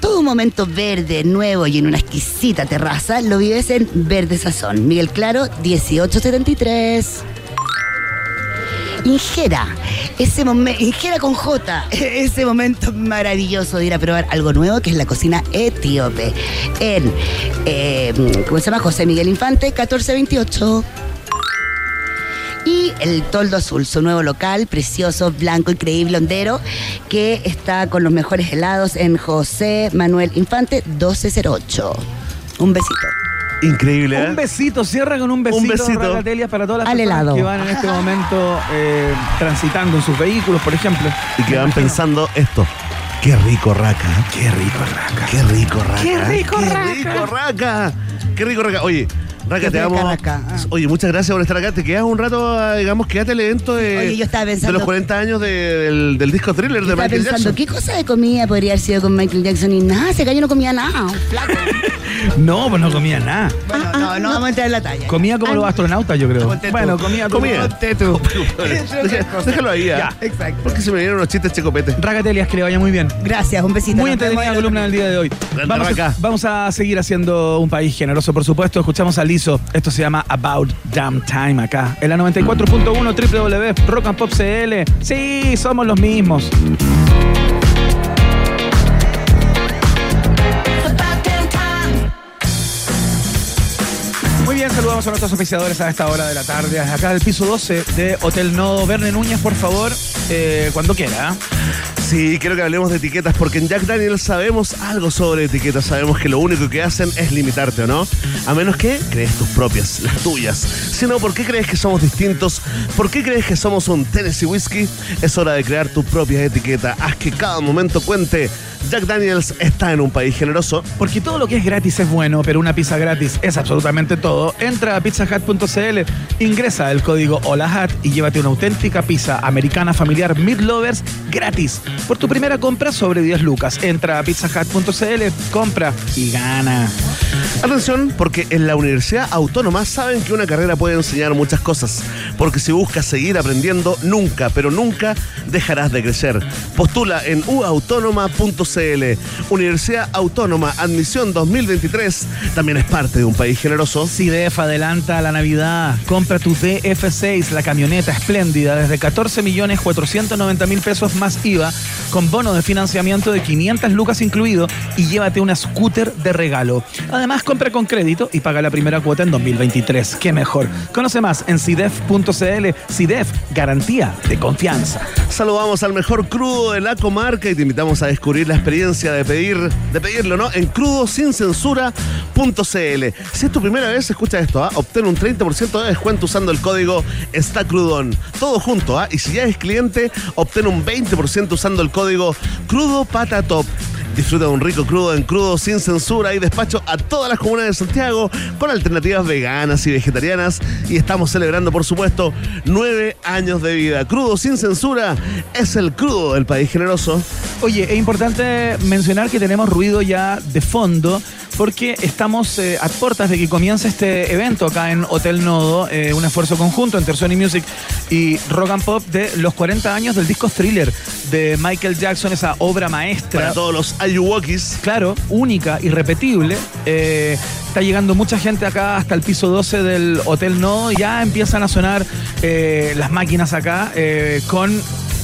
Todo un momento verde, nuevo y en una exquisita terraza lo vives en Verde Sazón. Miguel Claro, 1873. Ingera, ese momento, Ingera con J, ese momento maravilloso de ir a probar algo nuevo que es la cocina etíope. En, eh, ¿cómo se llama? José Miguel Infante, 1428. Y el Toldo Azul, su nuevo local, precioso, blanco, increíble, hondero, que está con los mejores helados en José Manuel Infante, 1208. Un besito. Increíble, ¿eh? Un besito, cierra con un besito, Un besito. Para todas las Al personas helado. que van en este momento eh, transitando en sus vehículos, por ejemplo. Y que van pensando esto. Qué rico, Raca. Qué rico, Raca. Qué rico, Raca. Qué rico, Qué Raca. rico, Raca. Qué rico, Raca. Oye, Raca, te. Raca. Ah. Oye, muchas gracias por estar acá. Te quedas un rato, ah, digamos, quédate al evento de, Oye, yo estaba pensando- de los 40 años de- del, del disco thriller de Estaba Michael pensando, Jackson. ¿qué cosa de comida podría haber sido con Michael Jackson? Y nada, ese gallo no comía nada. un flaco. No, pues no comía nada. Bueno, no, no vamos a entrar en la talla. Comía como los astronautas, yo creo. Bueno, comía como- tú. Deja- Déjalo ahí, ¿ah? Ya. Exacto. Porque se me vinieron unos chistes checopete. Ragatelia, que le vaya muy bien. Gracias, un besito. Muy entretenida en columna del día de hoy. Vamos a, Raca. vamos a seguir haciendo un país generoso, por supuesto. Escuchamos a Esto se llama About Damn Time acá. En la 94.1 www Rock and Pop CL. Sí, somos los mismos. Muy bien, saludamos a nuestros oficiadores a esta hora de la tarde. Acá del piso 12 de Hotel Nodo. Verne Núñez, por favor, eh, cuando quiera. Sí, quiero que hablemos de etiquetas porque en Jack Daniels sabemos algo sobre etiquetas. Sabemos que lo único que hacen es limitarte, ¿o no? A menos que crees tus propias, las tuyas. Si no, ¿por qué crees que somos distintos? ¿Por qué crees que somos un Tennessee Whiskey? Es hora de crear tu propia etiqueta. Haz que cada momento cuente. Jack Daniels está en un país generoso. Porque todo lo que es gratis es bueno, pero una pizza gratis es absolutamente todo. Entra a pizzahut.cl, ingresa el código HOLAHAT y llévate una auténtica pizza americana familiar Meat Lovers gratis. Por tu primera compra sobre 10 lucas. Entra a pizzahut.cl, compra y gana. Atención, porque en la Universidad Autónoma saben que una carrera puede enseñar muchas cosas. Porque si buscas seguir aprendiendo, nunca, pero nunca dejarás de crecer. Postula en uautónoma.cl. Universidad Autónoma, admisión 2023. También es parte de un país generoso. CIDEF adelanta la Navidad. Compra tu DF6, la camioneta espléndida, desde 14 millones 490 mil pesos más IVA, con bono de financiamiento de 500 lucas incluido y llévate una scooter de regalo. Además, compra con crédito y paga la primera cuota en 2023. ¡Qué mejor! Conoce más en CIDEF.cl. CIDEF, garantía de confianza. Saludamos al mejor crudo de la comarca y te invitamos a descubrir la experiencia de pedir, de pedirlo, ¿no? En crudosincensura.cl. Si es tu primera vez, escucha esto, ¿ah? Obtén un 30% de descuento usando el código Está Crudón. Todo junto, ¿ah? Y si ya es cliente, obtén un 20% usando el código Crudo Patatop. Disfruta de un rico crudo en crudo sin censura y despacho a todas las comunas de Santiago con alternativas veganas y vegetarianas. Y estamos celebrando, por supuesto, nueve años de vida. Crudo sin censura es el crudo del país generoso. Oye, es importante mencionar que tenemos ruido ya de fondo porque estamos eh, a puertas de que comience este evento acá en Hotel Nodo, eh, un esfuerzo conjunto entre Sony Music y Rock and Pop de los 40 años del disco Thriller de Michael Jackson, esa obra maestra. Para todos los Ayuwokis. Claro, única, irrepetible. Eh, está llegando mucha gente acá hasta el piso 12 del Hotel Nodo. Ya empiezan a sonar las máquinas acá con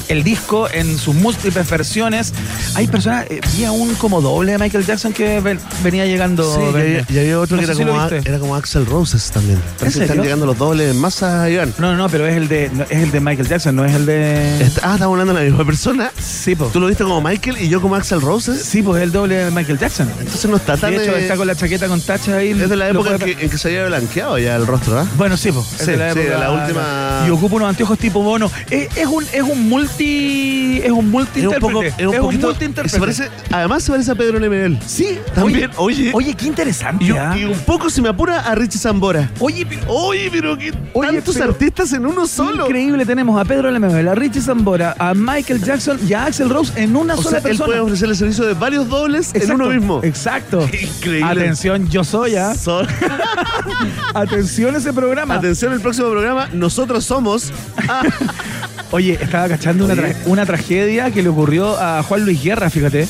el disco en sus múltiples versiones. Hay personas, eh, vi a un como doble de Michael Jackson que ven- venía llegando. Sí, y había, y había otro No que era, si como, a- era como Axel Roses también. Parece que están llegando los dobles en masa, Iván. No, no, no, pero es el de no, es el de Michael Jackson, no es el de. Está- ah, estamos hablando de la misma persona. Sí, pues. ¿Tú lo viste como Michael y yo como Axel Roses? Sí, pues es el doble de Michael Jackson. Entonces no está tan... De hecho, eh, está con la chaqueta con tachas ahí. es de la época en que, en que se había blanqueado ya el rostro, ¿ah? Bueno, sí, pues. Sí, sí, de la última- Y ocupa unos anteojos tipo bono. Es, es un, es un multi. Es un multi Es un poco... Es un, poquito, multi-intérprete. se parece, además se parece a Pedro Lemebel. Sí, También, oye. Oye, qué interesante. Y, ¿ah? y un poco se me apura a Richie Zambora. Oye, pero- Oye, pero Oye, tantos pero- artistas en uno solo. Increíble, tenemos a Pedro Lemebel, a Richie Zambora, a Michael Jackson y a Axel Rose en una O sola sea, él persona. puede ofrecer el servicio de varios dobles en Exacto, uno mismo. Exacto. Increíble. Atención, yo soy, ¿ah? Atención ese programa. Atención el próximo programa, nosotros somos. Ah, Oye, estaba cachando una, tra- una tragedia que le ocurrió a Juan Luis Guerra, fíjate.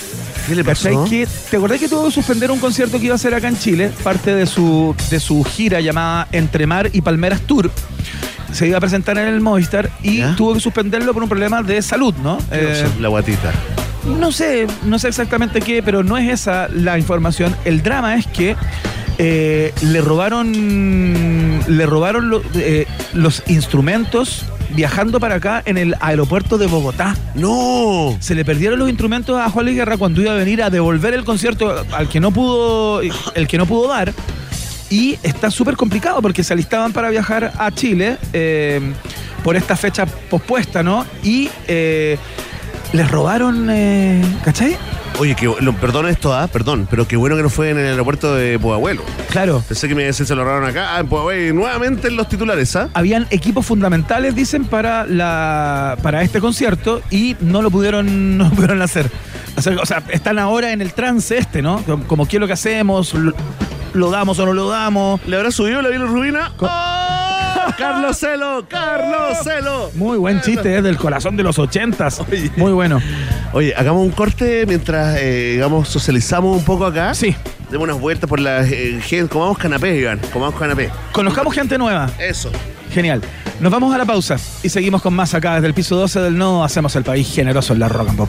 ¿Qué le pasó? Que, ¿Te acordás que tuvo que suspender un concierto que iba a hacer acá en Chile? Parte de su, de su gira llamada Entre Mar y Palmeras Tour. Se iba a presentar en el Movistar y ¿Ya? tuvo que suspenderlo por un problema de salud, ¿no? Eh, la guatita. no sé, no sé exactamente qué, pero no es esa la información. El drama es que eh, le robaron, le robaron lo- eh, los instrumentos viajando para acá en el aeropuerto de Bogotá. ¡No! Se le perdieron los instrumentos a Juan Luis Guerra cuando iba a venir a devolver el concierto al que no pudo, el que no pudo dar. Y está súper complicado porque se alistaban para viajar a Chile eh, por esta fecha pospuesta, ¿no? Y eh, les robaron, eh, ¿cachai? Oye, que, lo, perdón esto, ah, perdón, pero qué bueno que no fue en el aeropuerto de Pudahuelo. Claro. Pensé que me se lo robaron acá, ah, en Pudahuelo, y nuevamente en los titulares, ¿ah? habían equipos fundamentales, dicen, para la para este concierto y no lo pudieron, no lo pudieron hacer. O sea, o sea, están ahora en el trance este, ¿no? Como, como, qué es lo que hacemos, lo, lo damos o no lo damos. ¿Le habrá subido la Vila Rubina? Co- ¡Oh! ¡Carlos Celo! ¡Carlos Celo! Muy buen chiste, es del corazón de los ochentas. Oye. Muy bueno. Oye, hagamos un corte mientras, eh, digamos, socializamos un poco acá. Sí. Demos unas vueltas por la eh, gente. Comamos canapé, Iván. Comamos canapé. Conozcamos gente nueva. Eso. Genial. Nos vamos a la pausa y seguimos con más acá desde el piso 12 del Nodo. Hacemos el país generoso en la rock and pop.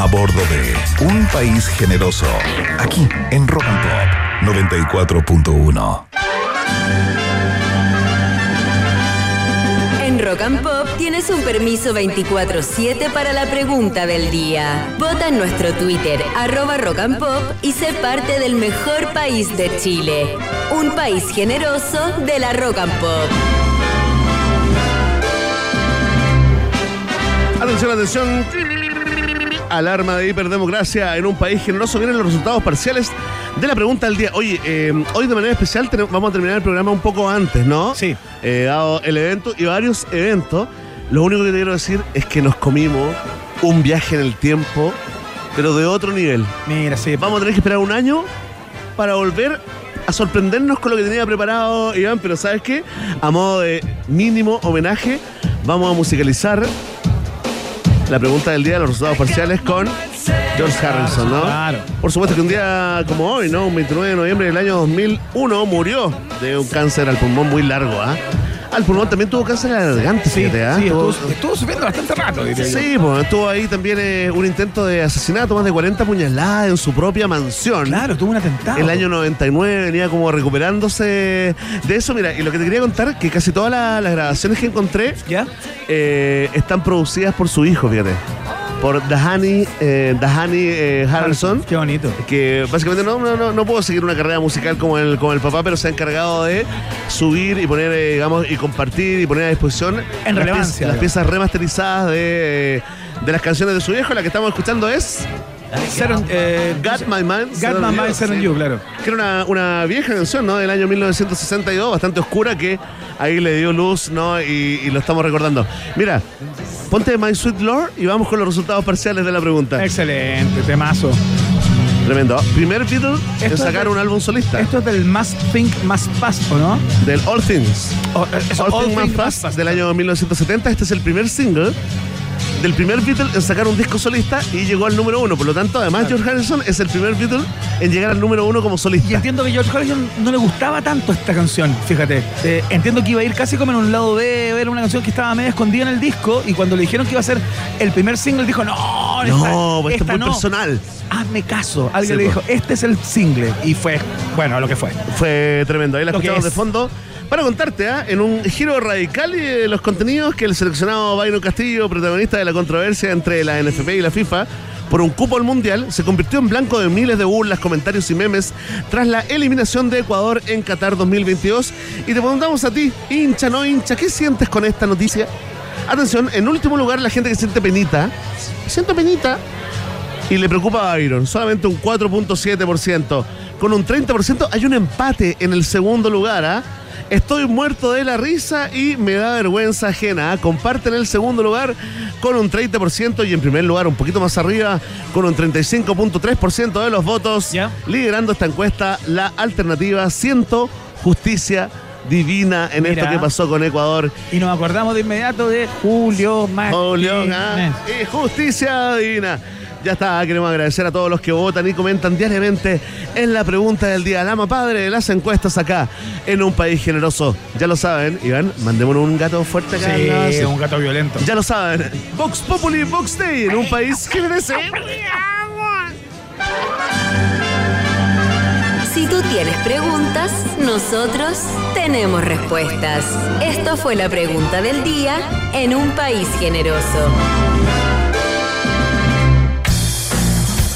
a bordo de Un País Generoso, aquí en Rock and Pop 94.1. En Rock and Pop tienes un permiso 24-7 para la pregunta del día. Vota en nuestro Twitter, arroba Rock and Pop, y sé parte del mejor país de Chile. Un país generoso de la Rock and Pop. Atención, atención. Alarma de hiperdemocracia en un país generoso. Vienen los resultados parciales de la pregunta del día. Oye, eh, hoy de manera especial vamos a terminar el programa un poco antes, ¿no? Sí. Eh, dado el evento y varios eventos. Lo único que te quiero decir es que nos comimos un viaje en el tiempo, pero de otro nivel. Mira, sí. Vamos a tener que esperar un año para volver a sorprendernos con lo que tenía preparado Iván, pero ¿sabes qué? A modo de mínimo homenaje, vamos a musicalizar la pregunta del día de los resultados parciales con George Harrison, ¿no? Claro. Por supuesto que un día como hoy, ¿no? Un 29 de noviembre del año 2001 murió de un cáncer al pulmón muy largo, ¿ah? Al pulmón también tuvo cáncer al garganta, Sí, fíjate, ¿ah? sí, Tuvo- estuvo, estuvo subiendo bastante rato, diría yo. Sí, pues estuvo ahí también eh, un intento de asesinato, más de 40 puñaladas en su propia mansión. Claro, tuvo un atentado. El año 99 venía como recuperándose de eso. Mira, y lo que te quería contar, que casi todas la- las grabaciones que encontré ¿Ya? eh, están producidas por su hijo, fíjate. Por Dahani, eh, Dahani eh, Harrison. Qué bonito. Que básicamente no, no, no, no puedo seguir una carrera musical como el, como el papá, pero se ha encargado de subir y poner, eh, digamos, y compartir y poner a disposición En las relevancia, piezas- las piezas remasterizadas de, de las canciones de su viejo. La que estamos escuchando es Set on- eh, Got My Mind. Set Got on My You, Mind Set on sí. You, claro. Que era una, una vieja canción, ¿no? Del año 1962, bastante oscura, que ahí le dio luz, ¿no? Y, y lo estamos recordando. Mira, ponte My Sweet Lord y vamos con los resultados parciales de la pregunta. Excelente, temazo. Tremendo. Primer Beatle Esto en es sacar del- un álbum solista. Esto es del Must Think Must Pass, ¿o no? Del All Things. O- eh, eso, All, Things Must Pass del año 1970. Este es el primer single del primer Beatle en sacar un disco solista y llegó al número uno. Por lo tanto, además, George Harrison es el primer Beatle en llegar al número uno como Y solista. entiendo que George Harrison no le gustaba tanto esta canción, fíjate. Eh, entiendo que iba a ir casi como en un lado B, era una canción que estaba medio escondida en el disco y cuando le dijeron que iba a ser el primer single dijo, no, esta, No, pues esto esta es muy no. personal. Hazme caso. Alguien Sí, le po. dijo, este es el single. Y fue, bueno, lo que fue. Fue tremendo. Ahí la escuchamos de fondo. Para contarte, ¿ah? en un giro radical de los contenidos que el seleccionado Byron Castillo, protagonista de la controversia entre la NFP y la FIFA, por un cupo al Mundial, se convirtió en blanco de miles de burlas, comentarios y memes tras la eliminación de Ecuador en Qatar 2022. Y te preguntamos a ti, hincha, no hincha, ¿qué sientes con esta noticia? Atención, en último lugar, la gente que siente penita, siento penita, y le preocupa a Byron, solamente un 4.7%. Con un 30% hay un empate en el segundo lugar. ¿ah? Estoy muerto de la risa y me da vergüenza ajena. ¿ah? Comparten el segundo lugar con un 30% y en primer lugar, un poquito más arriba, con un 35.3% de los votos. Liderando esta encuesta, la alternativa Siento Justicia Divina en Mira. esto que pasó con Ecuador Y nos acordamos de inmediato de Julio Julio Martínez. y justicia divina. Ya está, queremos agradecer a todos los que votan y comentan diariamente en la pregunta del día. Lama Padre de las encuestas acá en un país generoso. Ya lo saben, Iván, mandémonos un gato fuerte acá. Sí, un gato violento. Ya lo saben. Vox Populi, Vox Day en un país generoso. Si tú tienes preguntas, nosotros tenemos respuestas. Esto fue la pregunta del día en un país generoso.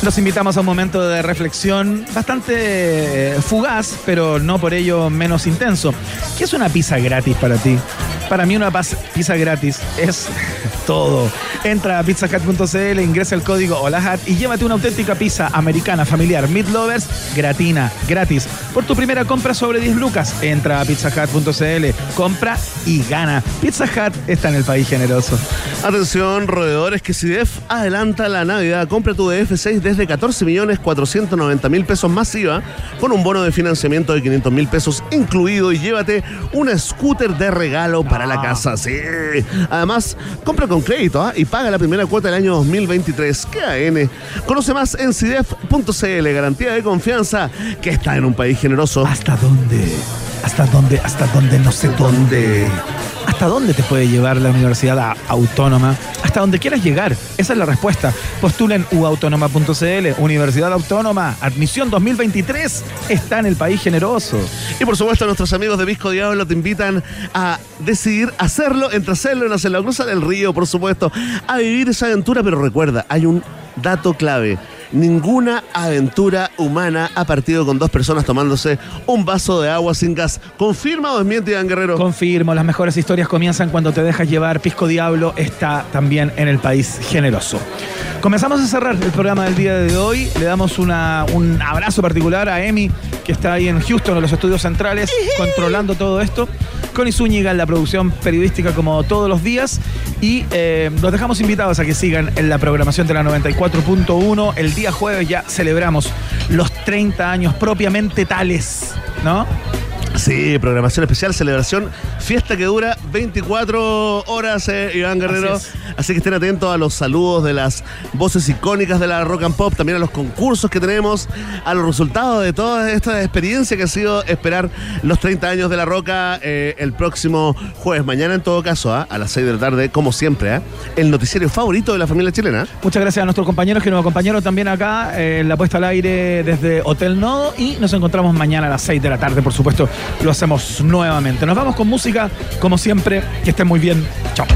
Los invitamos a un momento de reflexión bastante eh, fugaz, pero no por ello menos intenso. ¿Qué es una pizza gratis para ti? Para mí una pizza gratis es todo. Entra a pizzahat.cl, ingresa el código HOLAHAT y llévate una auténtica pizza americana familiar Meat Lovers gratina, gratis. Por tu primera compra sobre 10 lucas, entra a pizzahat.cl, compra y gana. Pizza Hut está en el país generoso. Atención, roedores, que CIDEF adelanta la Navidad. Compra tu DF6 desde 14 millones 490 mil pesos masiva con un bono de financiamiento de 500 mil pesos incluido y llévate una scooter de regalo la casa. Sí. Además, compra con crédito ¿ah? y paga la primera cuota del año 2023. ¿Qué Conoce más en CIDEF.cl. Garantía de confianza que está en un país generoso. ¿Hasta dónde? ¿Hasta dónde? ¿Hasta dónde? No sé dónde. ¿Hasta dónde te puede llevar la Universidad Autónoma? Hasta donde quieras llegar. Esa es la respuesta. Postulen uautónoma.cl. Universidad Autónoma. Admisión 2023. Está en el país generoso. Y por supuesto, nuestros amigos de Visco Diablo te invitan a decidir hacerlo, entre hacerlo en hacerlo. Cruzar el río, por supuesto, a vivir esa aventura. Pero recuerda, hay un dato clave. Ninguna aventura humana ha partido con dos personas tomándose un vaso de agua sin gas. ¿Confirma o desmiente, Iván Guerrero? Confirmo, las mejores historias comienzan cuando te dejas llevar. Pisco Diablo está también en el país generoso. Comenzamos a cerrar el programa del día de hoy. Le damos una- un abrazo particular a Emi, que está ahí en Houston, en los estudios centrales, controlando todo esto. Con Zúñiga en la producción periodística como todos los días. Y eh, los dejamos invitados a que sigan en la programación de la 94.1. El día jueves ya celebramos los 30 años propiamente tales, ¿no? Sí, programación especial, celebración, fiesta que dura 24 horas, eh, Iván Guerrero. Así que estén atentos a los saludos de las voces icónicas de la rock and pop, también a los concursos que tenemos, a los resultados de toda esta experiencia que ha sido esperar los 30 años de la roca eh, el próximo jueves. Mañana, en todo caso, ah, a las 6 de la tarde, como siempre, ah, el noticiero favorito de la familia chilena. Muchas gracias a nuestros compañeros que nos acompañaron también acá eh, en la puesta al aire desde Hotel Nodo y nos encontramos mañana a las 6 de la tarde, por supuesto, lo hacemos nuevamente. Nos vamos con música, como siempre, que estén muy bien. Chao.